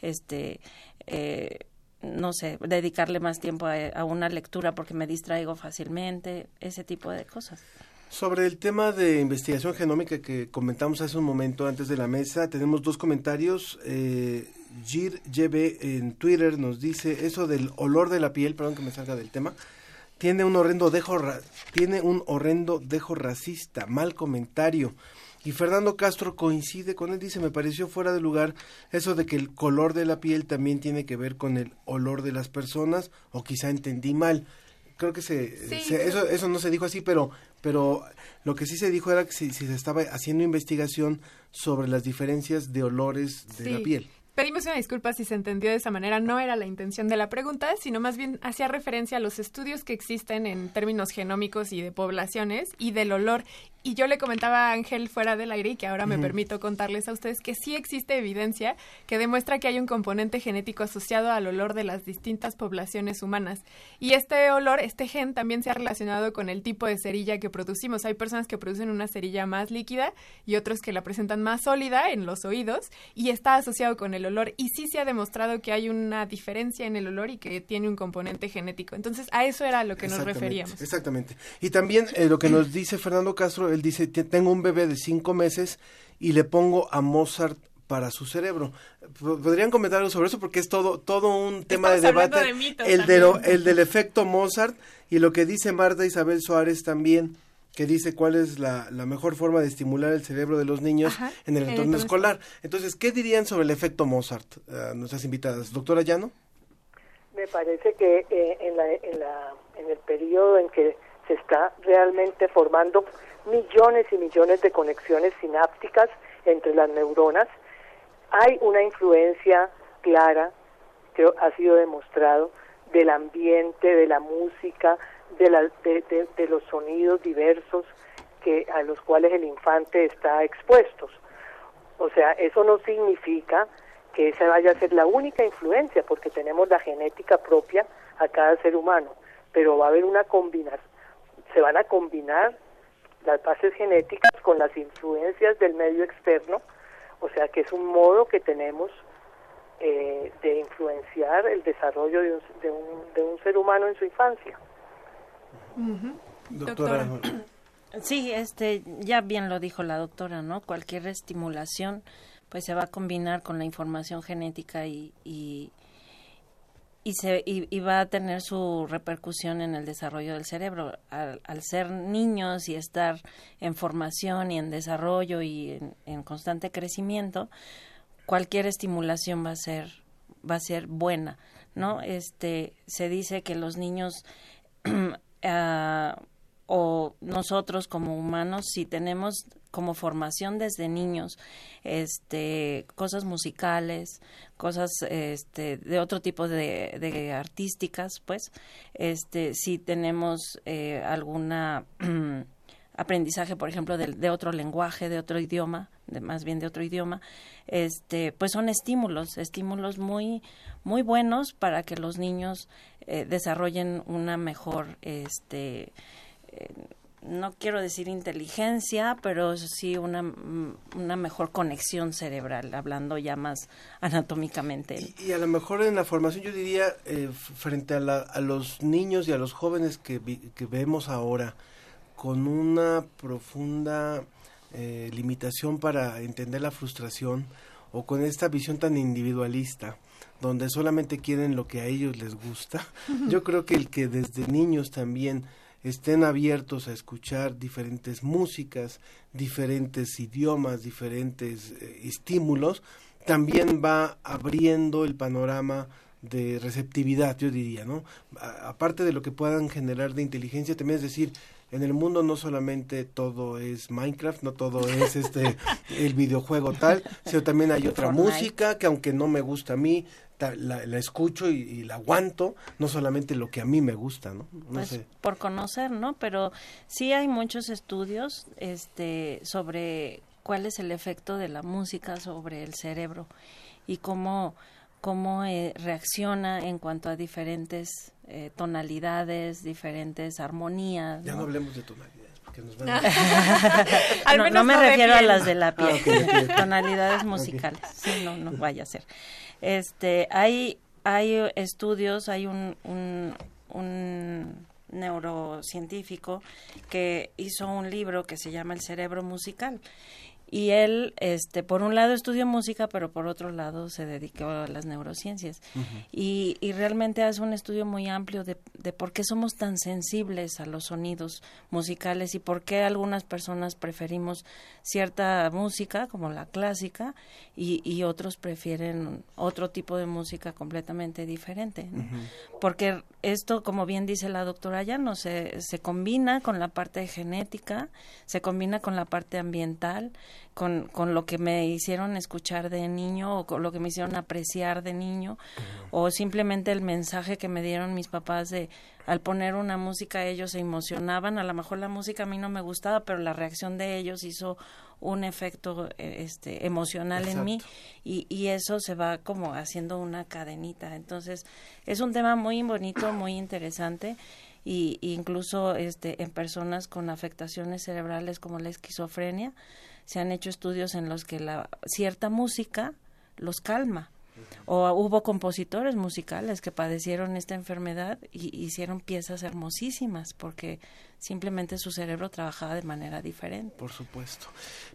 este, eh, no sé, dedicarle más tiempo a, a, una lectura porque me distraigo fácilmente, ese tipo de cosas. Sobre el tema de investigación genómica que comentamos hace un momento antes de la mesa, tenemos dos comentarios. Eh, Gir en Twitter nos dice eso del olor de la piel, perdón que me salga del tema tiene un horrendo dejo tiene un horrendo dejo racista, mal comentario. Y Fernando Castro coincide con él, dice, me pareció fuera de lugar eso de que el color de la piel también tiene que ver con el olor de las personas, o quizá entendí mal. Creo que se, se eso, eso no se dijo así, pero, pero lo que sí se dijo era que si, si se estaba haciendo investigación sobre las diferencias de olores de sí. la piel. Pedimos una disculpa si se entendió de esa manera, no era la intención de la pregunta, sino más bien hacía referencia a los estudios que existen en términos genómicos y de poblaciones y del olor. Y yo le comentaba a Ángel fuera del aire y que ahora me uh -huh. permito contarles a ustedes que sí existe evidencia que demuestra que hay un componente genético asociado al olor de las distintas poblaciones humanas. Y este olor, este gen, también se ha relacionado con el tipo de cerilla que producimos. Hay personas que producen una cerilla más líquida y otros que la presentan más sólida en los oídos y está asociado con el olor. Y sí se ha demostrado que hay una diferencia en el olor y que tiene un componente genético. Entonces, a eso era a lo que nos referíamos. Exactamente. Y también eh, lo que nos dice Fernando Castro, él dice, tengo un bebé de cinco meses y le pongo a Mozart para su cerebro. Podrían comentar algo sobre eso porque es todo todo un tema Estamos de debate. De el, de lo, el del efecto Mozart y lo que dice Marta Isabel Suárez también que dice cuál es la, la mejor forma de estimular el cerebro de los niños Ajá, en el en el entorno entorno escolar. Entonces, ¿qué dirían sobre el efecto Mozart eh, nuestras invitadas? Doctora Llano. Me parece que eh, en, la, en, la, en el periodo en que se está realmente formando millones y millones de conexiones sinápticas entre las neuronas, hay una influencia clara, que ha sido demostrado, del ambiente, de la música, de, la, de, los sonidos diversos que a los cuales el infante está expuesto. O sea, eso no significa que esa vaya a ser la única influencia, porque tenemos la genética propia a cada ser humano, pero va a haber una combinación, se van a combinar las bases genéticas con las influencias del medio externo, o sea que es un modo que tenemos eh, de influenciar el desarrollo de un, de, un, de un ser humano en su infancia. Doctora. Sí, este, ya bien lo dijo la doctora, ¿no? Cualquier estimulación, pues se va a combinar con la información genética y, y, y se, y, y va a tener su repercusión en el desarrollo del cerebro. Al, al ser niños y estar en formación y en desarrollo y en, en constante crecimiento, cualquier estimulación va a ser, va a ser buena, ¿no? Este, se dice que los niños ah, o nosotros como humanos si tenemos como formación desde niños este cosas musicales cosas este de otro tipo de, de artísticas pues este si tenemos eh, alguna aprendizaje por ejemplo de, de, otro lenguaje de otro idioma de más bien de otro idioma este pues son estímulos estímulos muy muy buenos para que los niños eh, desarrollen una mejor este no quiero decir inteligencia, pero sí una, una mejor conexión cerebral, hablando ya más anatómicamente. Y, y a lo mejor en la formación yo diría, eh, frente a, la, a, los niños y a los jóvenes que, vi, que vemos ahora, con una profunda eh, limitación para entender la frustración o con esta visión tan individualista, donde solamente quieren lo que a ellos les gusta, yo creo que el que desde niños también estén abiertos a escuchar diferentes músicas, diferentes idiomas, diferentes eh, estímulos, también va abriendo el panorama de receptividad, yo diría, ¿no? A, aparte de lo que puedan generar de inteligencia, también es decir, en el mundo no solamente todo es Minecraft, no todo es este el videojuego tal, sino también hay otra Fortnite. música que aunque no me gusta a mí, la, la escucho y, y, la aguanto, no solamente lo que a mí me gusta, ¿no? no pues sé. por conocer, ¿no? Pero sí hay muchos estudios este sobre cuál es el efecto de la música sobre el cerebro y cómo cómo eh, reacciona en cuanto a diferentes eh, tonalidades, diferentes armonías. Ya no, no hablemos de tonalidades. Porque nos van a... no, no, me no refiero a las de la piel, ah, okay, okay. tonalidades musicales. Okay. Sí, no, no vaya a ser. Este, hay, hay estudios, hay un, un, un neurocientífico que hizo un libro que se llama El cerebro musical y él este por un lado estudió música pero por otro lado se dedicó a las neurociencias uh -huh. y, y, realmente hace un estudio muy amplio de, de, por qué somos tan sensibles a los sonidos musicales y por qué algunas personas preferimos cierta música como la clásica y, y otros prefieren otro tipo de música completamente diferente ¿no? uh -huh. porque esto como bien dice la doctora ya no se, se combina con la parte genética se combina con la parte ambiental con, con lo que me hicieron escuchar de niño o con lo que me hicieron apreciar de niño o simplemente el mensaje que me dieron mis papás de al poner una música ellos se emocionaban. A lo mejor la música a mí no me gustaba pero la reacción de ellos hizo un efecto este emocional Exacto. en mí. Y, y eso se va como haciendo una cadenita. Entonces es un tema muy bonito muy interesante. Y, y incluso este en personas con afectaciones cerebrales como la esquizofrenia se han hecho estudios en los que la cierta música los calma. O hubo compositores musicales que padecieron esta enfermedad y hicieron piezas hermosísimas porque simplemente su cerebro trabajaba de manera diferente. Por supuesto.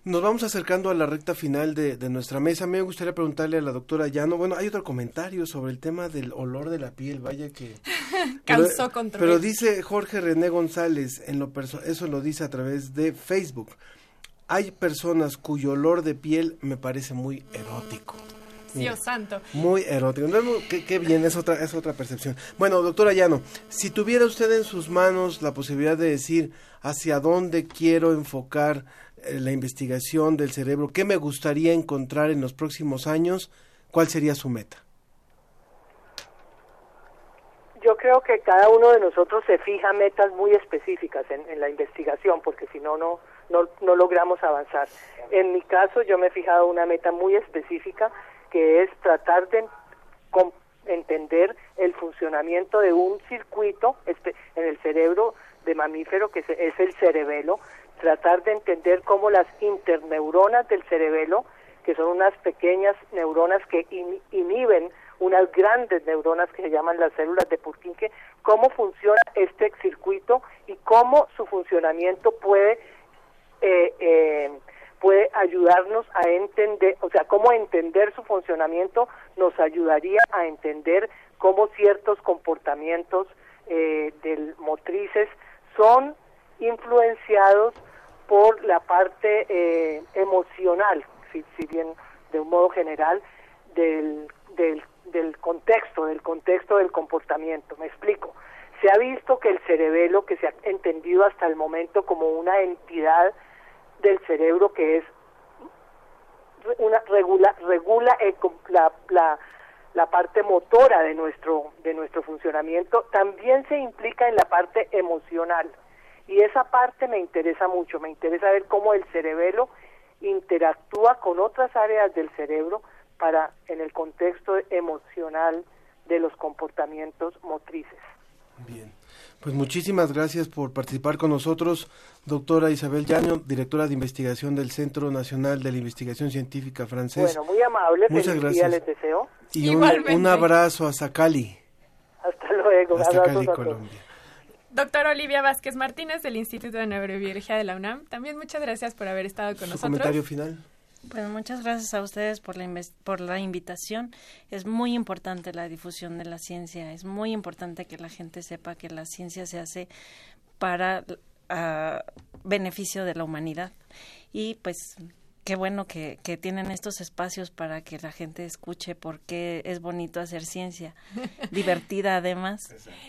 Nos vamos acercando a la recta final de, de nuestra mesa. Me gustaría preguntarle a la doctora Llano, bueno, hay otro comentario sobre el tema del olor de la piel, vaya que... Causó pero, controversia. pero dice Jorge René González, en lo eso lo dice a través de Facebook. Hay personas cuyo olor de piel me parece muy erótico. Dios santo. Muy erótico. Qué, qué bien, es otra, es otra percepción. Bueno, doctora Llano, si tuviera usted en sus manos la posibilidad de decir hacia dónde quiero enfocar eh, la investigación del cerebro, qué me gustaría encontrar en los próximos años, ¿cuál sería su meta? Yo creo que cada uno de nosotros se fija metas muy específicas en, en la investigación, porque si no, no, no, no logramos avanzar. En mi caso, yo me he fijado una meta muy específica, que es tratar de entender el funcionamiento de un circuito en el cerebro de mamífero, que es el cerebelo, tratar de entender cómo las interneuronas del cerebelo, que son unas pequeñas neuronas que in- inhiben unas grandes neuronas que se llaman las células de Purkinje, cómo funciona este circuito y cómo su funcionamiento puede eh, eh, puede ayudarnos a entender, o sea, cómo entender su funcionamiento nos ayudaría a entender cómo ciertos comportamientos eh, del motrices son influenciados por la parte eh, emocional, si, si bien de un modo general, del, del, del contexto, del contexto del comportamiento. Me explico. Se ha visto que el cerebelo, que se ha entendido hasta el momento como una entidad del cerebro que es una regula regula com- la, la, la parte motora de nuestro de nuestro funcionamiento también se implica en la parte emocional. Y esa parte me interesa mucho me interesa ver cómo el cerebelo interactúa con otras áreas del cerebro para en el contexto emocional de los comportamientos motrices Pues muchísimas gracias por participar con nosotros, doctora Isabel Llaño, directora de investigación del Centro Nacional de la Investigación Científica francés. bueno muy amable Muchas gracias. les deseo y un, un abrazo a Zacali, hasta luego hasta Cali. Colombia. Doctora Olivia Vázquez Martínez del Instituto de Neurobiología de la UNAM, también muchas gracias por haber estado con Su nosotros. comentario final. Pues muchas gracias a ustedes por la, por la invitación. Es muy importante la difusión de la ciencia. Es muy importante que la gente sepa que la ciencia se hace para ah, beneficio de la humanidad. Y pues qué bueno que, que tienen estos espacios para que la gente escuche por qué es bonito hacer ciencia. Divertida además.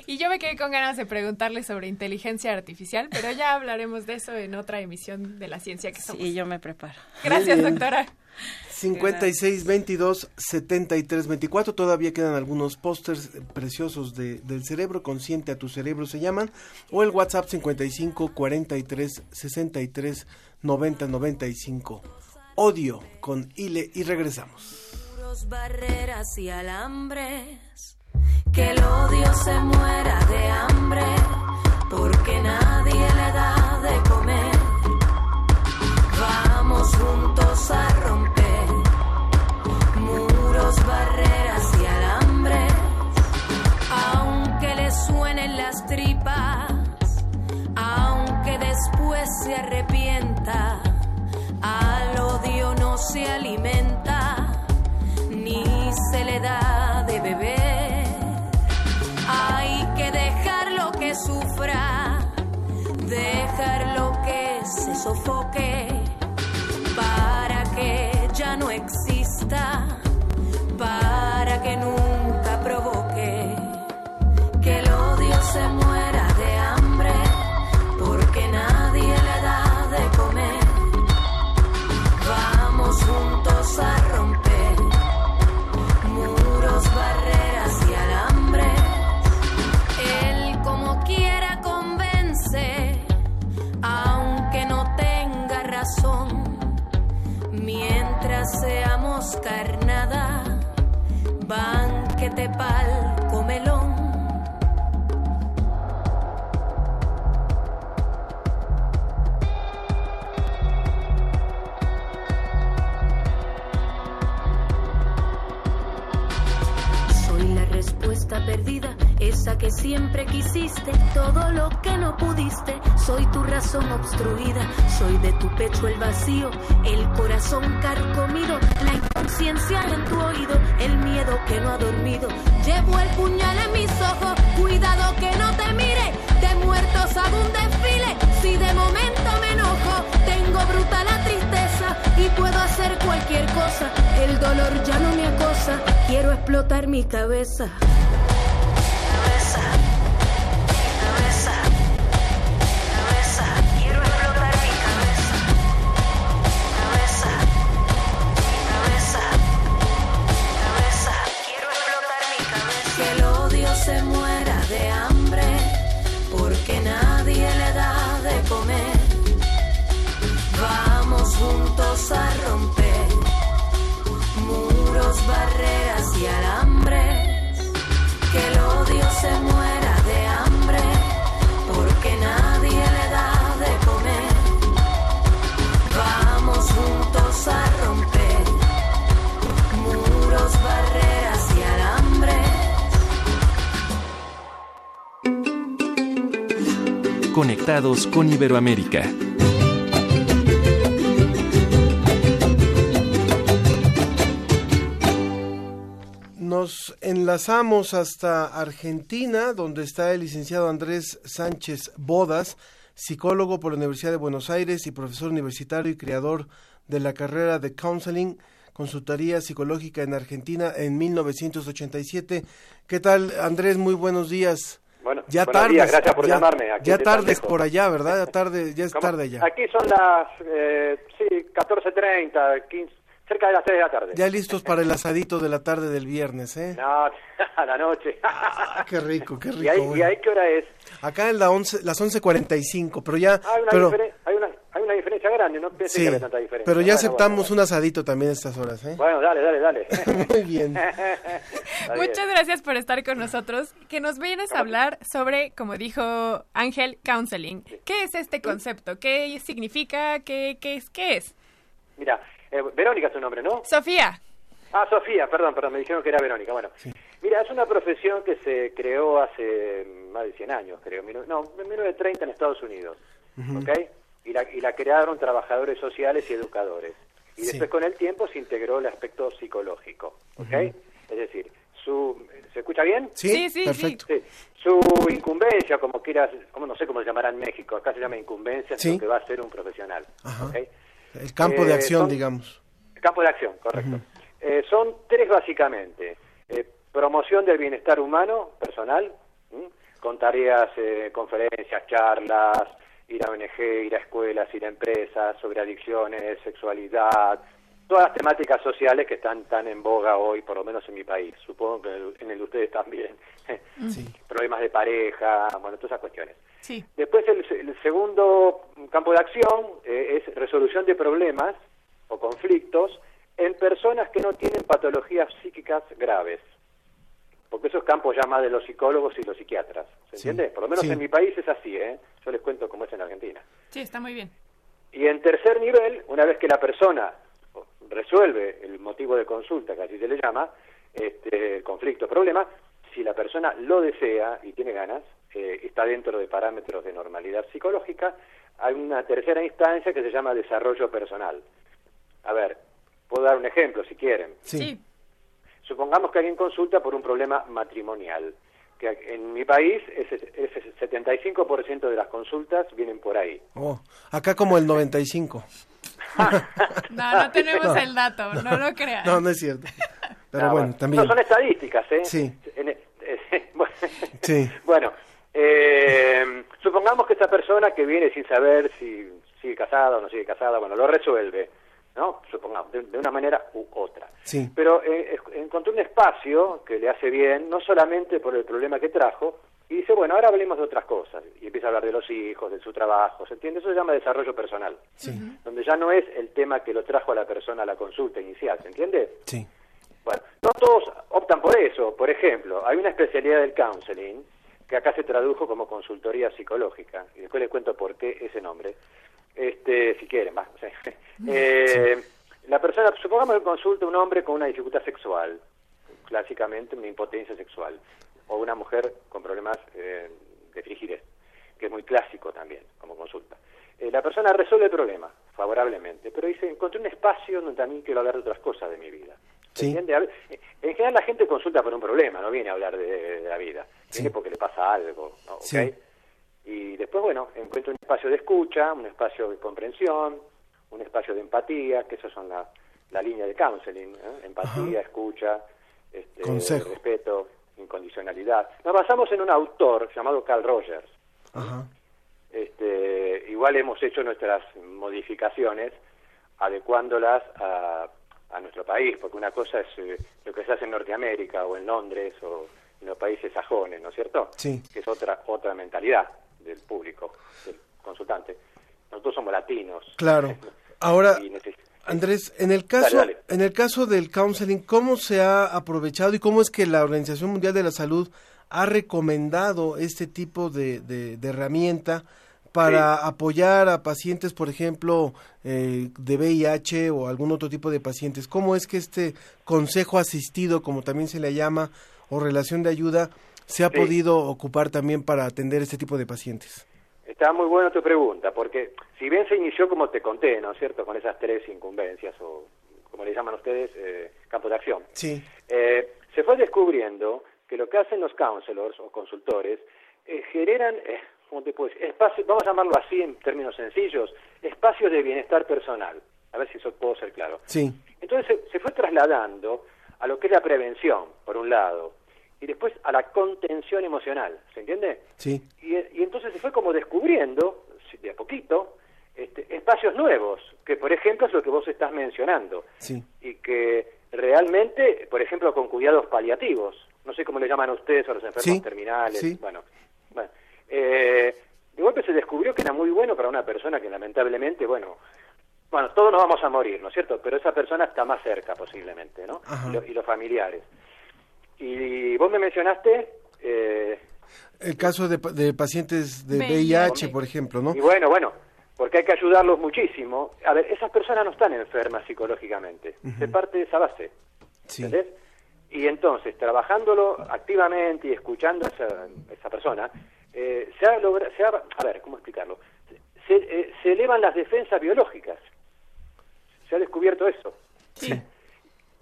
Y yo me quedé con ganas de preguntarle sobre inteligencia artificial, pero ya hablaremos de eso en otra emisión de la ciencia que somos. Y yo me preparo. Gracias, doctora. 56 22 73 24 todavía quedan algunos pósters preciosos de, del cerebro consciente a tu cerebro se llaman o el WhatsApp 55 43 63 90 95 odio con Ile y regresamos muros, barreras y alambres. Que el odio se muera de hambre, porque nadie le da de comer. Vamos juntos a romper muros, barreras y alambres. Aunque le suenen las tripas, aunque después se arrepienta, se alimenta ni se le da de beber. Soy de tu pecho el vacío, el corazón carcomido, la inconsciencia en tu oído, el miedo que no ha dormido, llevo el puñal en mis ojos, cuidado que no te mire, de muertos hago un desfile, si de momento me enojo, tengo brutal la tristeza y puedo hacer cualquier cosa, el dolor ya no me acosa, quiero explotar mi cabeza. Cabeza, cabeza, cabeza, Con Iberoamérica. Nos enlazamos hasta Argentina, donde está el licenciado Andrés Sánchez Bodas, psicólogo por la Universidad de Buenos Aires y profesor universitario y creador de la carrera de Counseling, Consultoría Psicológica en Argentina en 1987. ¿Qué tal, Andrés? Muy buenos días. Bueno, ya tardes, días, gracias por ya, llamarme. Aquí ya tardes por allá, ¿verdad? Ya tarde, ya es ¿Cómo? tarde ya. Aquí son las, eh, sí, 14.30, 15, cerca de las 6 de la tarde. Ya listos para el asadito de la tarde del viernes, ¿eh? No, a la noche. Qué rico, qué rico. ¿Y ahí, ¿Y bueno. ahí qué hora es? Acá en la 11, las 11.45, pero ya... Hay una, pero, hay una, una diferencia grande, no pensé sí, que había tanta diferencia. pero ya Bueno, aceptamos un asadito también a estas horas, ¿eh? Bueno, dale, dale, dale. Muy bien. Muchas gracias por estar con nosotros. Que nos vienes a hablar sobre, como dijo Ángel, counseling. ¿Qué es este concepto? ¿Qué significa? ¿Qué, qué es? ¿Qué es? Mira, eh, Verónica es tu nombre, ¿no? Sofía. Ah, Sofía, perdón, perdón, me dijeron que era Verónica. Bueno, mira, es una profesión que se creó hace más de 100 años, creo. No, en 1930 en Estados Unidos, ¿ok? Y la, y la crearon trabajadores sociales y educadores. Y Sí. después con el tiempo se integró el aspecto psicológico, ¿ok? Es decir, su... ¿Se escucha bien? Sí, Sí, sí, perfecto. Sí. Su incumbencia, como quieras, como no sé cómo se llamará en México, acá se llama incumbencia, es Sí. lo que va a ser un profesional. El campo de Eh, acción, son- digamos. Campo de acción, correcto. Eh, son tres básicamente. Eh, promoción del bienestar humano, personal, ¿m? con tareas, eh, conferencias, charlas, ir a ONG, ir a escuelas, ir a empresas, sobre adicciones, sexualidad, todas las temáticas sociales que están tan en boga hoy, por lo menos en mi país. Supongo que en el- en el de ustedes también. Problemas de pareja, bueno, todas esas cuestiones. Sí. Después el, el segundo campo de acción eh, es resolución de problemas o conflictos en personas que no tienen patologías psíquicas graves. Porque eso es campo ya más de los psicólogos y los psiquiatras. ¿Se Sí. entiende? Por lo menos Sí. en mi país es así, ¿eh? Yo les cuento cómo es en Argentina. Sí, está muy bien. Y en tercer nivel, una vez que la persona resuelve el motivo de consulta, que así se le llama, este, conflicto, problema, si la persona lo desea y tiene ganas, eh, está dentro de parámetros de normalidad psicológica, hay una tercera instancia que se llama desarrollo personal. A ver, puedo dar un ejemplo si quieren. Sí. Supongamos que alguien consulta por un problema matrimonial, que en mi país ese, ese 75% de las consultas vienen por ahí. Oh, acá como el 95. No, no tenemos No. el dato, no lo crean. No, no es cierto. Pero Ah, bueno, también. No, son estadísticas, ¿eh? Sí. En- eh, bueno, Sí. bueno, eh, supongamos que esa persona que viene sin saber si sigue casada o no sigue casada, bueno, lo resuelve, ¿no? Supongamos, de, de una manera u otra. Sí. Pero eh, encontró un espacio que le hace bien, no solamente por el problema que trajo, y dice, bueno, ahora hablemos de otras cosas. Y empieza a hablar de los hijos, de su trabajo, ¿se entiende? Eso se llama desarrollo personal. Donde ya no es el tema que lo trajo a la persona a la consulta inicial, ¿se entiende? Sí. Bueno, no todos optan por eso. Por ejemplo, hay una especialidad del counseling que acá se tradujo como consultoría psicológica. Y después les cuento por qué ese nombre. Este, si quieren, va. o sea, eh, La persona, supongamos que consulta un hombre con una dificultad sexual, clásicamente una impotencia sexual. o una mujer con problemas eh, de frigidez, que es muy clásico también como consulta. Eh, la persona resuelve el problema favorablemente, pero dice, encontré un espacio donde también quiero hablar de otras cosas de mi vida. Eh, En general la gente consulta por un problema, no viene a hablar de, de la vida, viene porque le pasa algo, ¿no? ¿ok? Y después, bueno, encuentra un espacio de escucha, un espacio de comprensión, un espacio de empatía, que esas son la, la línea de counseling, ¿eh? empatía, escucha, este, Consejo. respeto, incondicionalidad. Nos basamos en un autor llamado Carl Rogers. Ajá. Este, igual hemos hecho nuestras modificaciones adecuándolas a, a nuestro país, porque una cosa es eh, lo que se hace en Norteamérica o en Londres o en los países sajones, ¿no es cierto? Sí. Que es otra otra mentalidad del público, del consultante. Nosotros somos latinos. Claro. Ahora, Andrés, en el caso, Dale, en el caso del counseling, ¿cómo se ha aprovechado y cómo es que la Organización Mundial de la Salud ha recomendado este tipo de, de- de herramienta para apoyar a pacientes, por ejemplo, eh, de VIH o algún otro tipo de pacientes? ¿Cómo es que este consejo asistido, como también se le llama, o relación de ayuda, se ha Sí. podido ocupar también para atender este tipo de pacientes? Está muy buena tu pregunta, porque si bien se inició como te conté, ¿no es cierto?, con esas tres incumbencias o como le llaman ustedes, eh, campo de acción. Sí. Eh, se fue descubriendo que lo que hacen los counselors o consultores eh, generan, eh, ¿cómo te puedo decir? Espacios, vamos a llamarlo así en términos sencillos, espacios de bienestar personal. A ver si eso puedo ser claro. Sí. Entonces se, se fue trasladando a lo que es la prevención, por un lado, y después a la contención emocional, ¿se entiende? Sí. Y, y entonces se fue como descubriendo, de a poquito, este, espacios nuevos, que por ejemplo es lo que vos estás mencionando, Sí. y que realmente, por ejemplo, con cuidados paliativos, no sé cómo le llaman a ustedes a los enfermos Sí, terminales, sí. bueno, bueno, eh, de golpe se descubrió que era muy bueno para una persona que lamentablemente, bueno, bueno, todos nos vamos a morir, ¿no es cierto? Pero esa persona está más cerca posiblemente, ¿no? Lo- y los familiares. Y vos me mencionaste... Eh, El caso de, pa- de pacientes de VIH. VIH, por ejemplo, ¿no? Y bueno, bueno, porque hay que ayudarlos muchísimo. A ver, esas personas no están enfermas psicológicamente. Se parte de esa base. Sí. ¿Entendés? Y entonces, trabajándolo activamente y escuchando a esa, esa persona, eh, se ha logrado, se ha- a ver, ¿cómo explicarlo? Se, eh, se elevan las defensas biológicas. Se ha descubierto eso. Sí.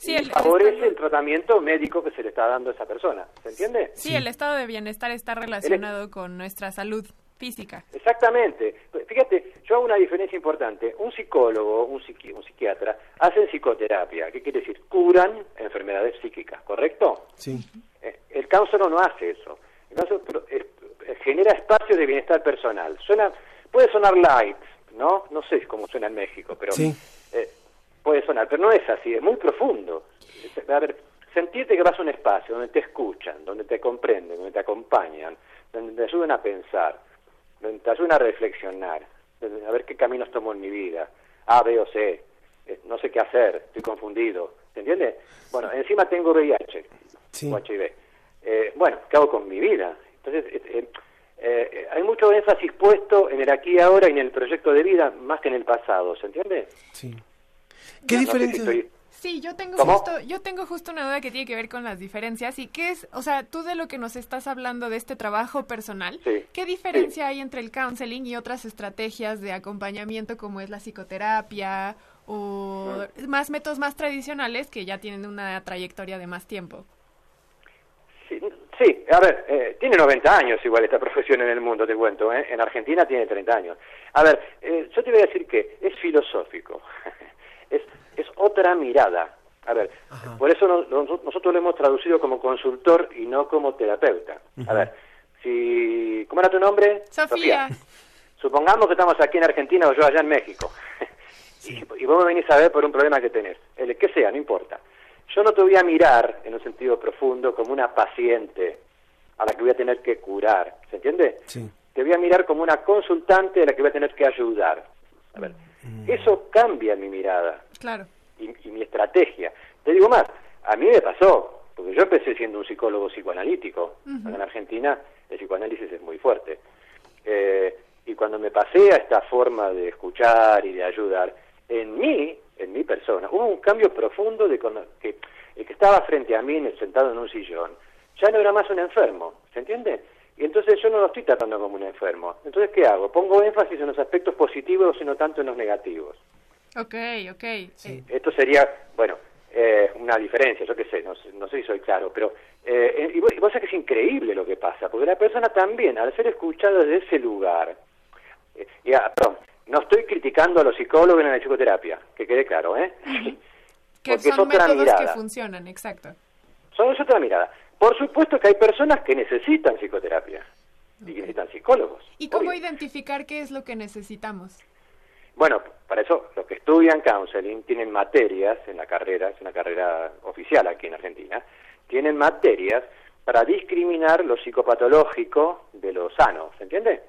Sí, Y el- el favorece estado- el tratamiento médico que se le está dando a esa persona. ¿Se entiende? Sí, el estado de bienestar está relacionado con nuestra salud física. Exactamente. Fíjate, yo hago una diferencia importante. Un psicólogo, un, psiqui- un psiquiatra, hacen psicoterapia. ¿Qué quiere decir? Curan enfermedades psíquicas, ¿correcto? Sí. Eh, El counselor no hace eso. El eh, eh, genera espacios de bienestar personal. Suena, puede sonar light, ¿no? No sé cómo suena en México, pero Sí. Puede sonar, pero no es así, es muy profundo. A ver, sentirte que vas a un espacio donde te escuchan, donde te comprenden, donde te acompañan, donde te ayudan a pensar, donde te ayudan a reflexionar, donde- a ver qué caminos tomo en mi vida, A, B o C, eh, no sé qué hacer, estoy confundido, ¿te entiendes? Bueno, encima tengo VIH o HIV. Eh, bueno, ¿qué hago con mi vida? Entonces, eh, eh, eh, hay mucho énfasis puesto en el aquí y ahora y en el proyecto de vida más que en el pasado, ¿se entiende? Sí. ¿Qué No sé si diferencia? estoy- Sí, yo tengo ¿Cómo? justo, yo tengo justo una duda que tiene que ver con las diferencias y qué es, o sea, tú de lo que nos estás hablando de este trabajo personal, Sí. ¿qué diferencia hay entre el counseling y otras estrategias de acompañamiento como es la psicoterapia o más métodos más tradicionales que ya tienen una trayectoria de más tiempo? Sí, sí, a ver, eh, tiene 90 años igual esta profesión en el mundo, te cuento, ¿eh? En Argentina tiene 30 años. A ver, eh, yo te voy a decir que es filosófico, es, es otra mirada. A ver, por eso no- no- nosotros lo hemos traducido como consultor y no como terapeuta. A ver, si... ¿Cómo era tu nombre? Sofía. Supongamos que estamos aquí en Argentina o yo allá en México. Y, y vos me venís a ver por un problema que tenés. El que sea, no importa. Yo no te voy a mirar en un sentido profundo como una paciente a la que voy a tener que curar. ¿Se entiende? Sí. Te voy a mirar como una consultante a la que voy a tener que ayudar. A ver, eso cambia mi mirada Claro. y, y mi estrategia. Te digo más, a mí me pasó, porque yo empecé siendo un psicólogo psicoanalítico. En Argentina el psicoanálisis es muy fuerte. Eh, y cuando me pasé a esta forma de escuchar y de ayudar, en mí, en mi persona, hubo un cambio profundo de que el que estaba frente a mí, en- sentado en un sillón, ya no era más un enfermo, ¿se entiende? Entonces yo no lo estoy tratando como un enfermo. Entonces, ¿qué hago? Pongo énfasis en los aspectos positivos y no tanto en los negativos. Ok, ok. Eh, Esto sería, bueno, eh, una diferencia, yo qué sé, no, sé- no sé si soy claro, pero eh, y vos, y vos sabés que es increíble lo que pasa, porque la persona también, al ser escuchada desde ese lugar, eh, y, ah, perdón, no estoy criticando a los psicólogos en la psicoterapia, que quede claro, ¿eh? que Porque son otra métodos que mirada. funcionan, exacto. Son es otra mirada. Por supuesto que hay personas que necesitan psicoterapia y que necesitan psicólogos. ¿Y cómo identificar qué es lo que necesitamos? Bueno, para eso los que estudian counseling tienen materias en la carrera, es una carrera oficial aquí en Argentina, tienen materias para discriminar lo psicopatológico de lo sano, ¿se entiende?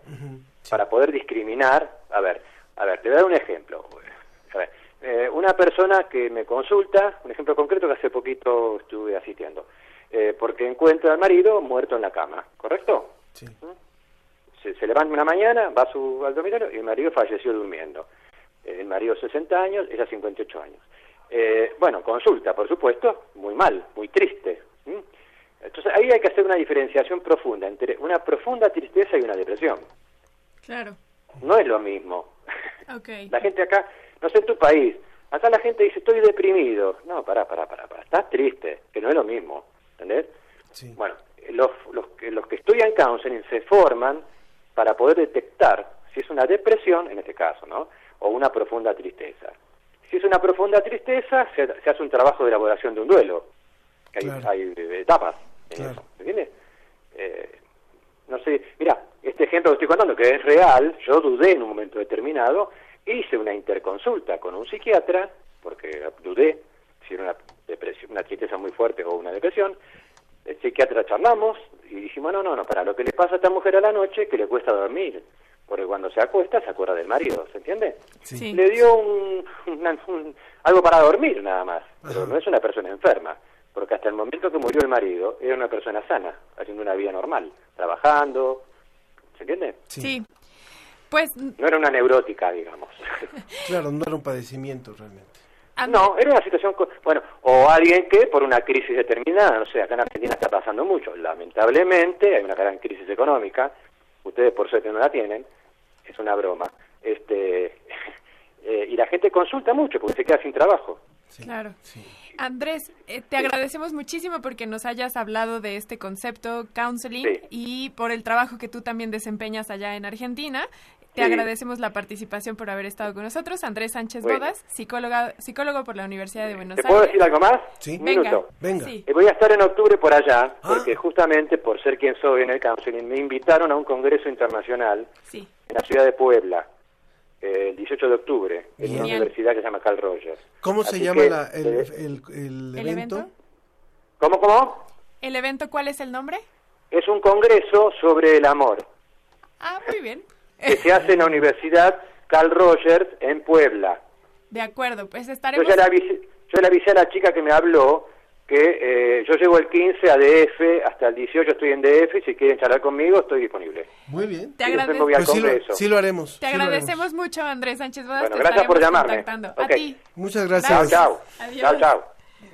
Para poder discriminar, a ver, a ver, te voy a dar un ejemplo. A ver, eh, una persona que me consulta, un ejemplo concreto que hace poquito estuve asistiendo, eh, porque encuentra al marido muerto en la cama, ¿correcto? se, se levanta una mañana, va a su, al dormitorio y el marido falleció durmiendo. Eh, El marido 60 años, ella 58 años. Eh, bueno, consulta, por supuesto, muy mal, muy triste. ¿m? Entonces ahí hay que hacer una diferenciación profunda entre una profunda tristeza y una depresión. Claro. No es lo mismo. Ok. La gente acá, no sé en tu país, acá la gente dice estoy deprimido. No, pará, pará, pará, pará. estás triste, que no es lo mismo. ¿Entendés? Bueno, los, los, que, los que estudian counseling se forman para poder detectar si es una depresión, en este caso, ¿no? O una profunda tristeza. Si es una profunda tristeza, se, se hace un trabajo de elaboración de un duelo. que Hay, Claro. hay etapas en eso, ¿me entiendes? Eh, no sé, mira, este ejemplo que estoy contando, que es real, yo dudé en un momento determinado, hice una interconsulta con un psiquiatra, porque dudé si era una depresión, una tristeza muy fuerte o una depresión, el psiquiatra charlamos y dijimos, no, no, no, para lo que le pasa a esta mujer a la noche, que le cuesta dormir, porque cuando se acuesta se acuerda del marido, ¿se entiende? Sí. Le dio un, una- un- algo para dormir nada más, pero no es una persona enferma, porque hasta el momento que murió el marido era una persona sana, haciendo una vida normal, trabajando, ¿se entiende? Sí. Pues No era una neurótica, digamos. Claro, no era un padecimiento realmente. No, era una situación, co- bueno, o alguien que por una crisis determinada, no sé, acá en Argentina está pasando mucho, lamentablemente hay una gran crisis económica, ustedes por suerte no la tienen, es una broma, este, eh, y la gente consulta mucho porque se queda sin trabajo. Claro. Andrés, eh, te agradecemos muchísimo porque nos hayas hablado de este concepto counseling Sí. y por el trabajo que tú también desempeñas allá en Argentina. Te Sí. agradecemos la participación por haber estado con nosotros. Andrés Sánchez Bueno. Bodas, psicóloga, psicólogo por la Universidad de Buenos ¿Te puedo Aires. decir algo más? Sí. Un Venga, minuto. Venga. Sí. Eh, Voy a estar en octubre por allá, porque justamente por ser quien soy en el counseling, me invitaron a un congreso internacional Sí. en la ciudad de Puebla, eh, el 18 de octubre, en una Genial. universidad que se llama Carl Rogers. ¿Cómo se llama que, la- el, eh, el- el ¿El evento? evento? ¿Cómo, cómo? ¿El evento cuál es el nombre? Es un congreso sobre el amor Ah, muy bien. Que se hace en la Universidad Carl Rogers en Puebla. De acuerdo, pues Yo estaremos... ya le avisé, yo le avisé a la chica que me habló que eh, yo llego el 15 a DF, hasta el 18 estoy en DF, y si quieren charlar conmigo estoy disponible. Muy bien. Te agradezco. Pues sí, sí lo haremos. Te sí agradecemos mucho, Andrés Sánchez Bodas. Bueno, gracias por llamarme. contactando. A Ok. ti. Muchas Chao, gracias. chao. Adiós. Chao, chao.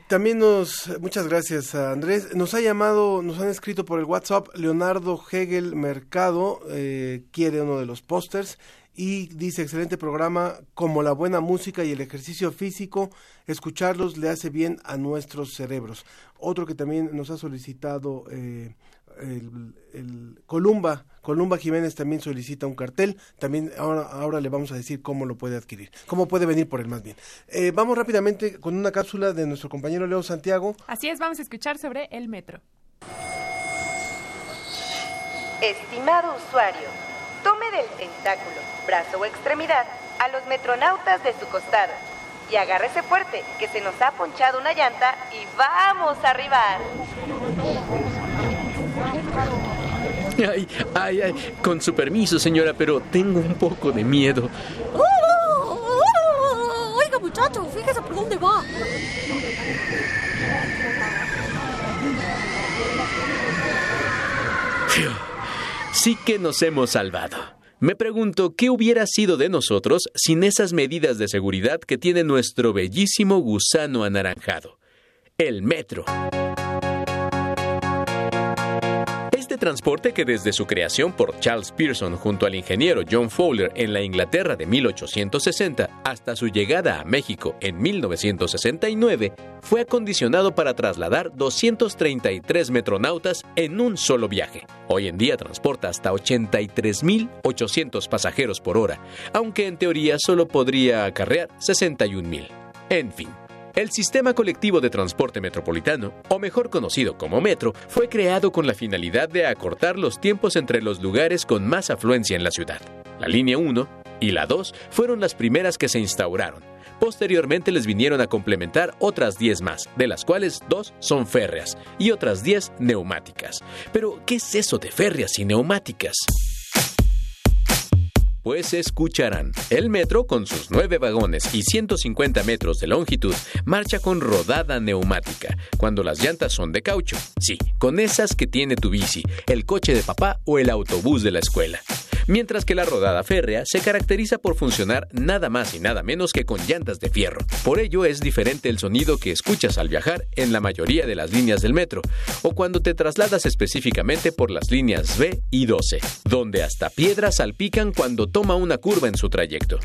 También nos, muchas gracias a Andrés. Nos ha llamado, nos han escrito por el WhatsApp Leonardo Hegel Mercado, eh, quiere uno de los pósters y dice excelente programa, como la buena música y el ejercicio físico, escucharlos le hace bien a nuestros cerebros. Otro que también nos ha solicitado eh, el, el Columba, Columba Jiménez también solicita un cartel, también ahora, ahora le vamos a decir cómo lo puede adquirir, cómo puede venir por él más bien. Eh, vamos rápidamente con una cápsula de nuestro compañero Leo Santiago. Así es, vamos a escuchar sobre el metro. Estimado usuario, tome del tentáculo, brazo o extremidad a los metronautas de su costado y agárrese fuerte que se nos ha ponchado una llanta y vamos a arribar. Ay, ay, ay, con su permiso, señora, pero tengo un poco de miedo. Oiga, muchacho, fíjese por dónde va. Sí que nos hemos salvado. Me pregunto qué hubiera sido de nosotros sin esas medidas de seguridad que tiene nuestro bellísimo gusano anaranjado, el metro. Transporte que desde su creación por Charles Pearson junto al ingeniero John Fowler en la Inglaterra de 1860 hasta su llegada a México en 1969 fue acondicionado para trasladar 233 metronautas en un solo viaje. Hoy en día transporta hasta 83.800 pasajeros por hora, aunque en teoría solo podría acarrear 61.000. En fin, el sistema colectivo de transporte metropolitano, o mejor conocido como metro, fue creado con la finalidad de acortar los tiempos entre los lugares con más afluencia en la ciudad. La línea 1 y la 2 fueron las primeras que se instauraron. Posteriormente les vinieron a complementar otras 10 más, de las cuales dos son férreas y otras 10 neumáticas. Pero, ¿qué es eso de férreas y neumáticas? Pues escucharán. El metro, con sus nueve vagones y 150 metros de longitud, marcha con rodada neumática, cuando las llantas son de caucho. Sí, con esas que tiene tu bici, el coche de papá o el autobús de la escuela. Mientras que la rodada férrea se caracteriza por funcionar nada más y nada menos que con llantas de fierro. Por ello es diferente el sonido que escuchas al viajar en la mayoría de las líneas del metro, o cuando te trasladas específicamente por las líneas B y 12, donde hasta piedras salpican cuando toma una curva en su trayecto.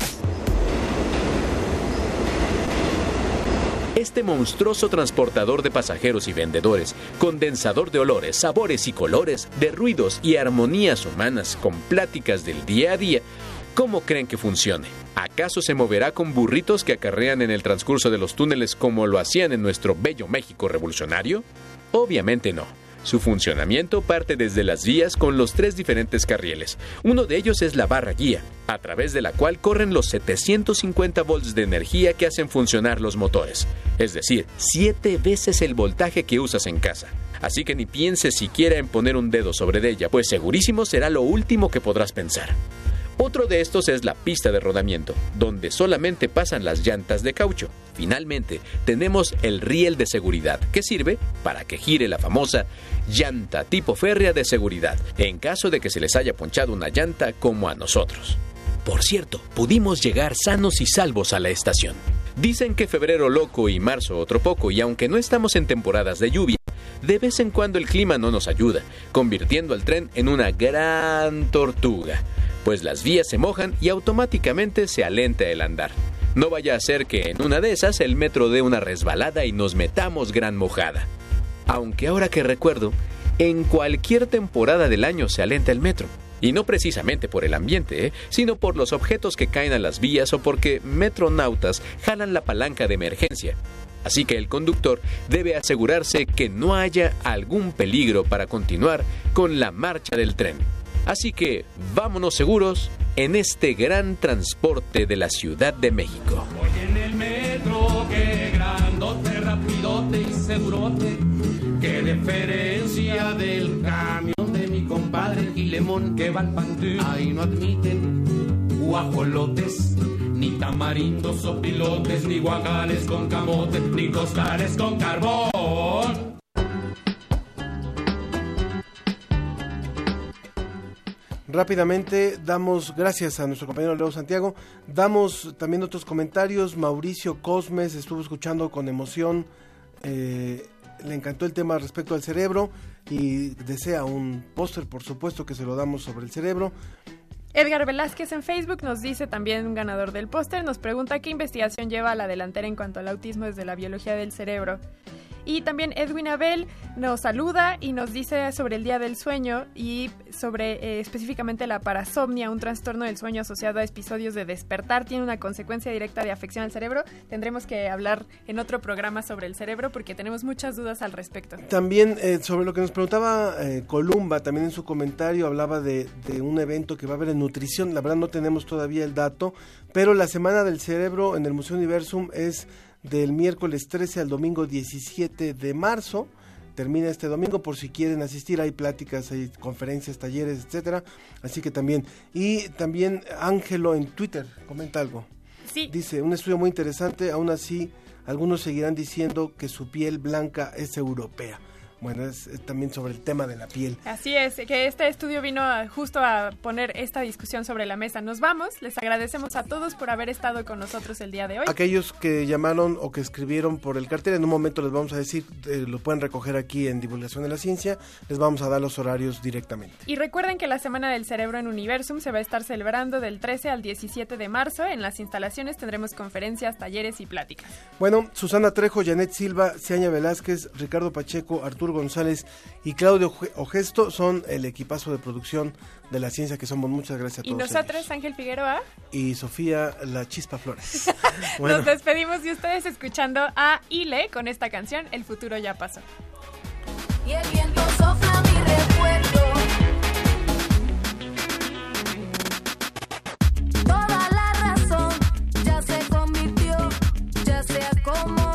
Este monstruoso transportador de pasajeros y vendedores, condensador de olores, sabores y colores, de ruidos y armonías humanas con pláticas del día a día, ¿cómo creen que funcione? ¿Acaso se moverá con burritos que acarrean en el transcurso de los túneles como lo hacían en nuestro bello México revolucionario? Obviamente no. Su funcionamiento parte desde las vías con los tres diferentes carriles. Uno de ellos es la barra guía, a través de la cual corren los 750 volts de energía que hacen funcionar los motores, es decir, siete veces el voltaje que usas en casa. Así que ni pienses siquiera en poner un dedo sobre ella, pues segurísimo será lo último que podrás pensar. Otro de estos es la pista de rodamiento, donde solamente pasan las llantas de caucho. Finalmente, tenemos el riel de seguridad, que sirve para que gire la famosa llanta tipo férrea de seguridad, en caso de que se les haya ponchado una llanta como a nosotros. Por cierto, pudimos llegar sanos y salvos a la estación. Dicen que febrero loco y marzo otro poco, y aunque no estamos en temporadas de lluvia, de vez en cuando el clima no nos ayuda, convirtiendo al tren en una gran tortuga pues las vías se mojan y automáticamente se alenta el andar. No vaya a ser que en una de esas el metro dé una resbalada y nos metamos gran mojada. Aunque ahora que recuerdo, en cualquier temporada del año se alenta el metro. Y no precisamente por el ambiente, ¿eh? sino por los objetos que caen a las vías o porque metronautas jalan la palanca de emergencia. Así que el conductor debe asegurarse que no haya algún peligro para continuar con la marcha del tren. Así que vámonos seguros en este gran transporte de la Ciudad de México. Voy en el metro, qué grandote, rapidote y segurote. Qué diferencia del camión de mi compadre Gilemón que va al pantú. Ahí no admiten guajolotes, ni tamarindos o pilotes, ni guagales con camote, ni costales con carbón. Rápidamente damos, gracias a nuestro compañero Leo Santiago, damos también otros comentarios. Mauricio Cosmes estuvo escuchando con emoción, eh, le encantó el tema respecto al cerebro y desea un póster, por supuesto que se lo damos sobre el cerebro. Edgar Velázquez en Facebook nos dice también un ganador del póster, nos pregunta qué investigación lleva a la delantera en cuanto al autismo desde la biología del cerebro. Y también Edwin Abel nos saluda y nos dice sobre el día del sueño y sobre eh, específicamente la parasomnia, un trastorno del sueño asociado a episodios de despertar. Tiene una consecuencia directa de afección al cerebro. Tendremos que hablar en otro programa sobre el cerebro porque tenemos muchas dudas al respecto. También eh, sobre lo que nos preguntaba eh, Columba, también en su comentario hablaba de, de un evento que va a haber en nutrición. La verdad no tenemos todavía el dato, pero la Semana del Cerebro en el Museo Universum es del miércoles 13 al domingo 17 de marzo. Termina este domingo por si quieren asistir, hay pláticas, hay conferencias, talleres, etcétera. Así que también. Y también Ángelo en Twitter comenta algo. Sí. Dice, un estudio muy interesante, aún así algunos seguirán diciendo que su piel blanca es europea. Bueno, es, es también sobre el tema de la piel. Así es, que este estudio vino a- justo a poner esta discusión sobre la mesa. Nos vamos, les agradecemos a todos por haber estado con nosotros el día de hoy. Aquellos que llamaron o que escribieron por el cartel, en un momento les vamos a decir, eh, lo pueden recoger aquí en Divulgación de la Ciencia, les vamos a dar los horarios directamente. Y recuerden que la Semana del Cerebro en Universum se va a estar celebrando del 13 al 17 de marzo. En las instalaciones tendremos conferencias, talleres y pláticas. Bueno, Susana Trejo, Janet Silva, Ciaña Velázquez, Ricardo Pacheco, Arturo González y Claudio Ogesto son el equipazo de producción de la ciencia que somos. Muchas gracias a Y todos. nosotros, Ángel Figueroa, ellos. Y Sofía La Chispa Flores. Bueno. nos despedimos de ustedes escuchando a Ile con esta canción El futuro ya pasó. Y el viento sopla mi recuerdo. Toda la razón ya se convirtió, ya se acomodó.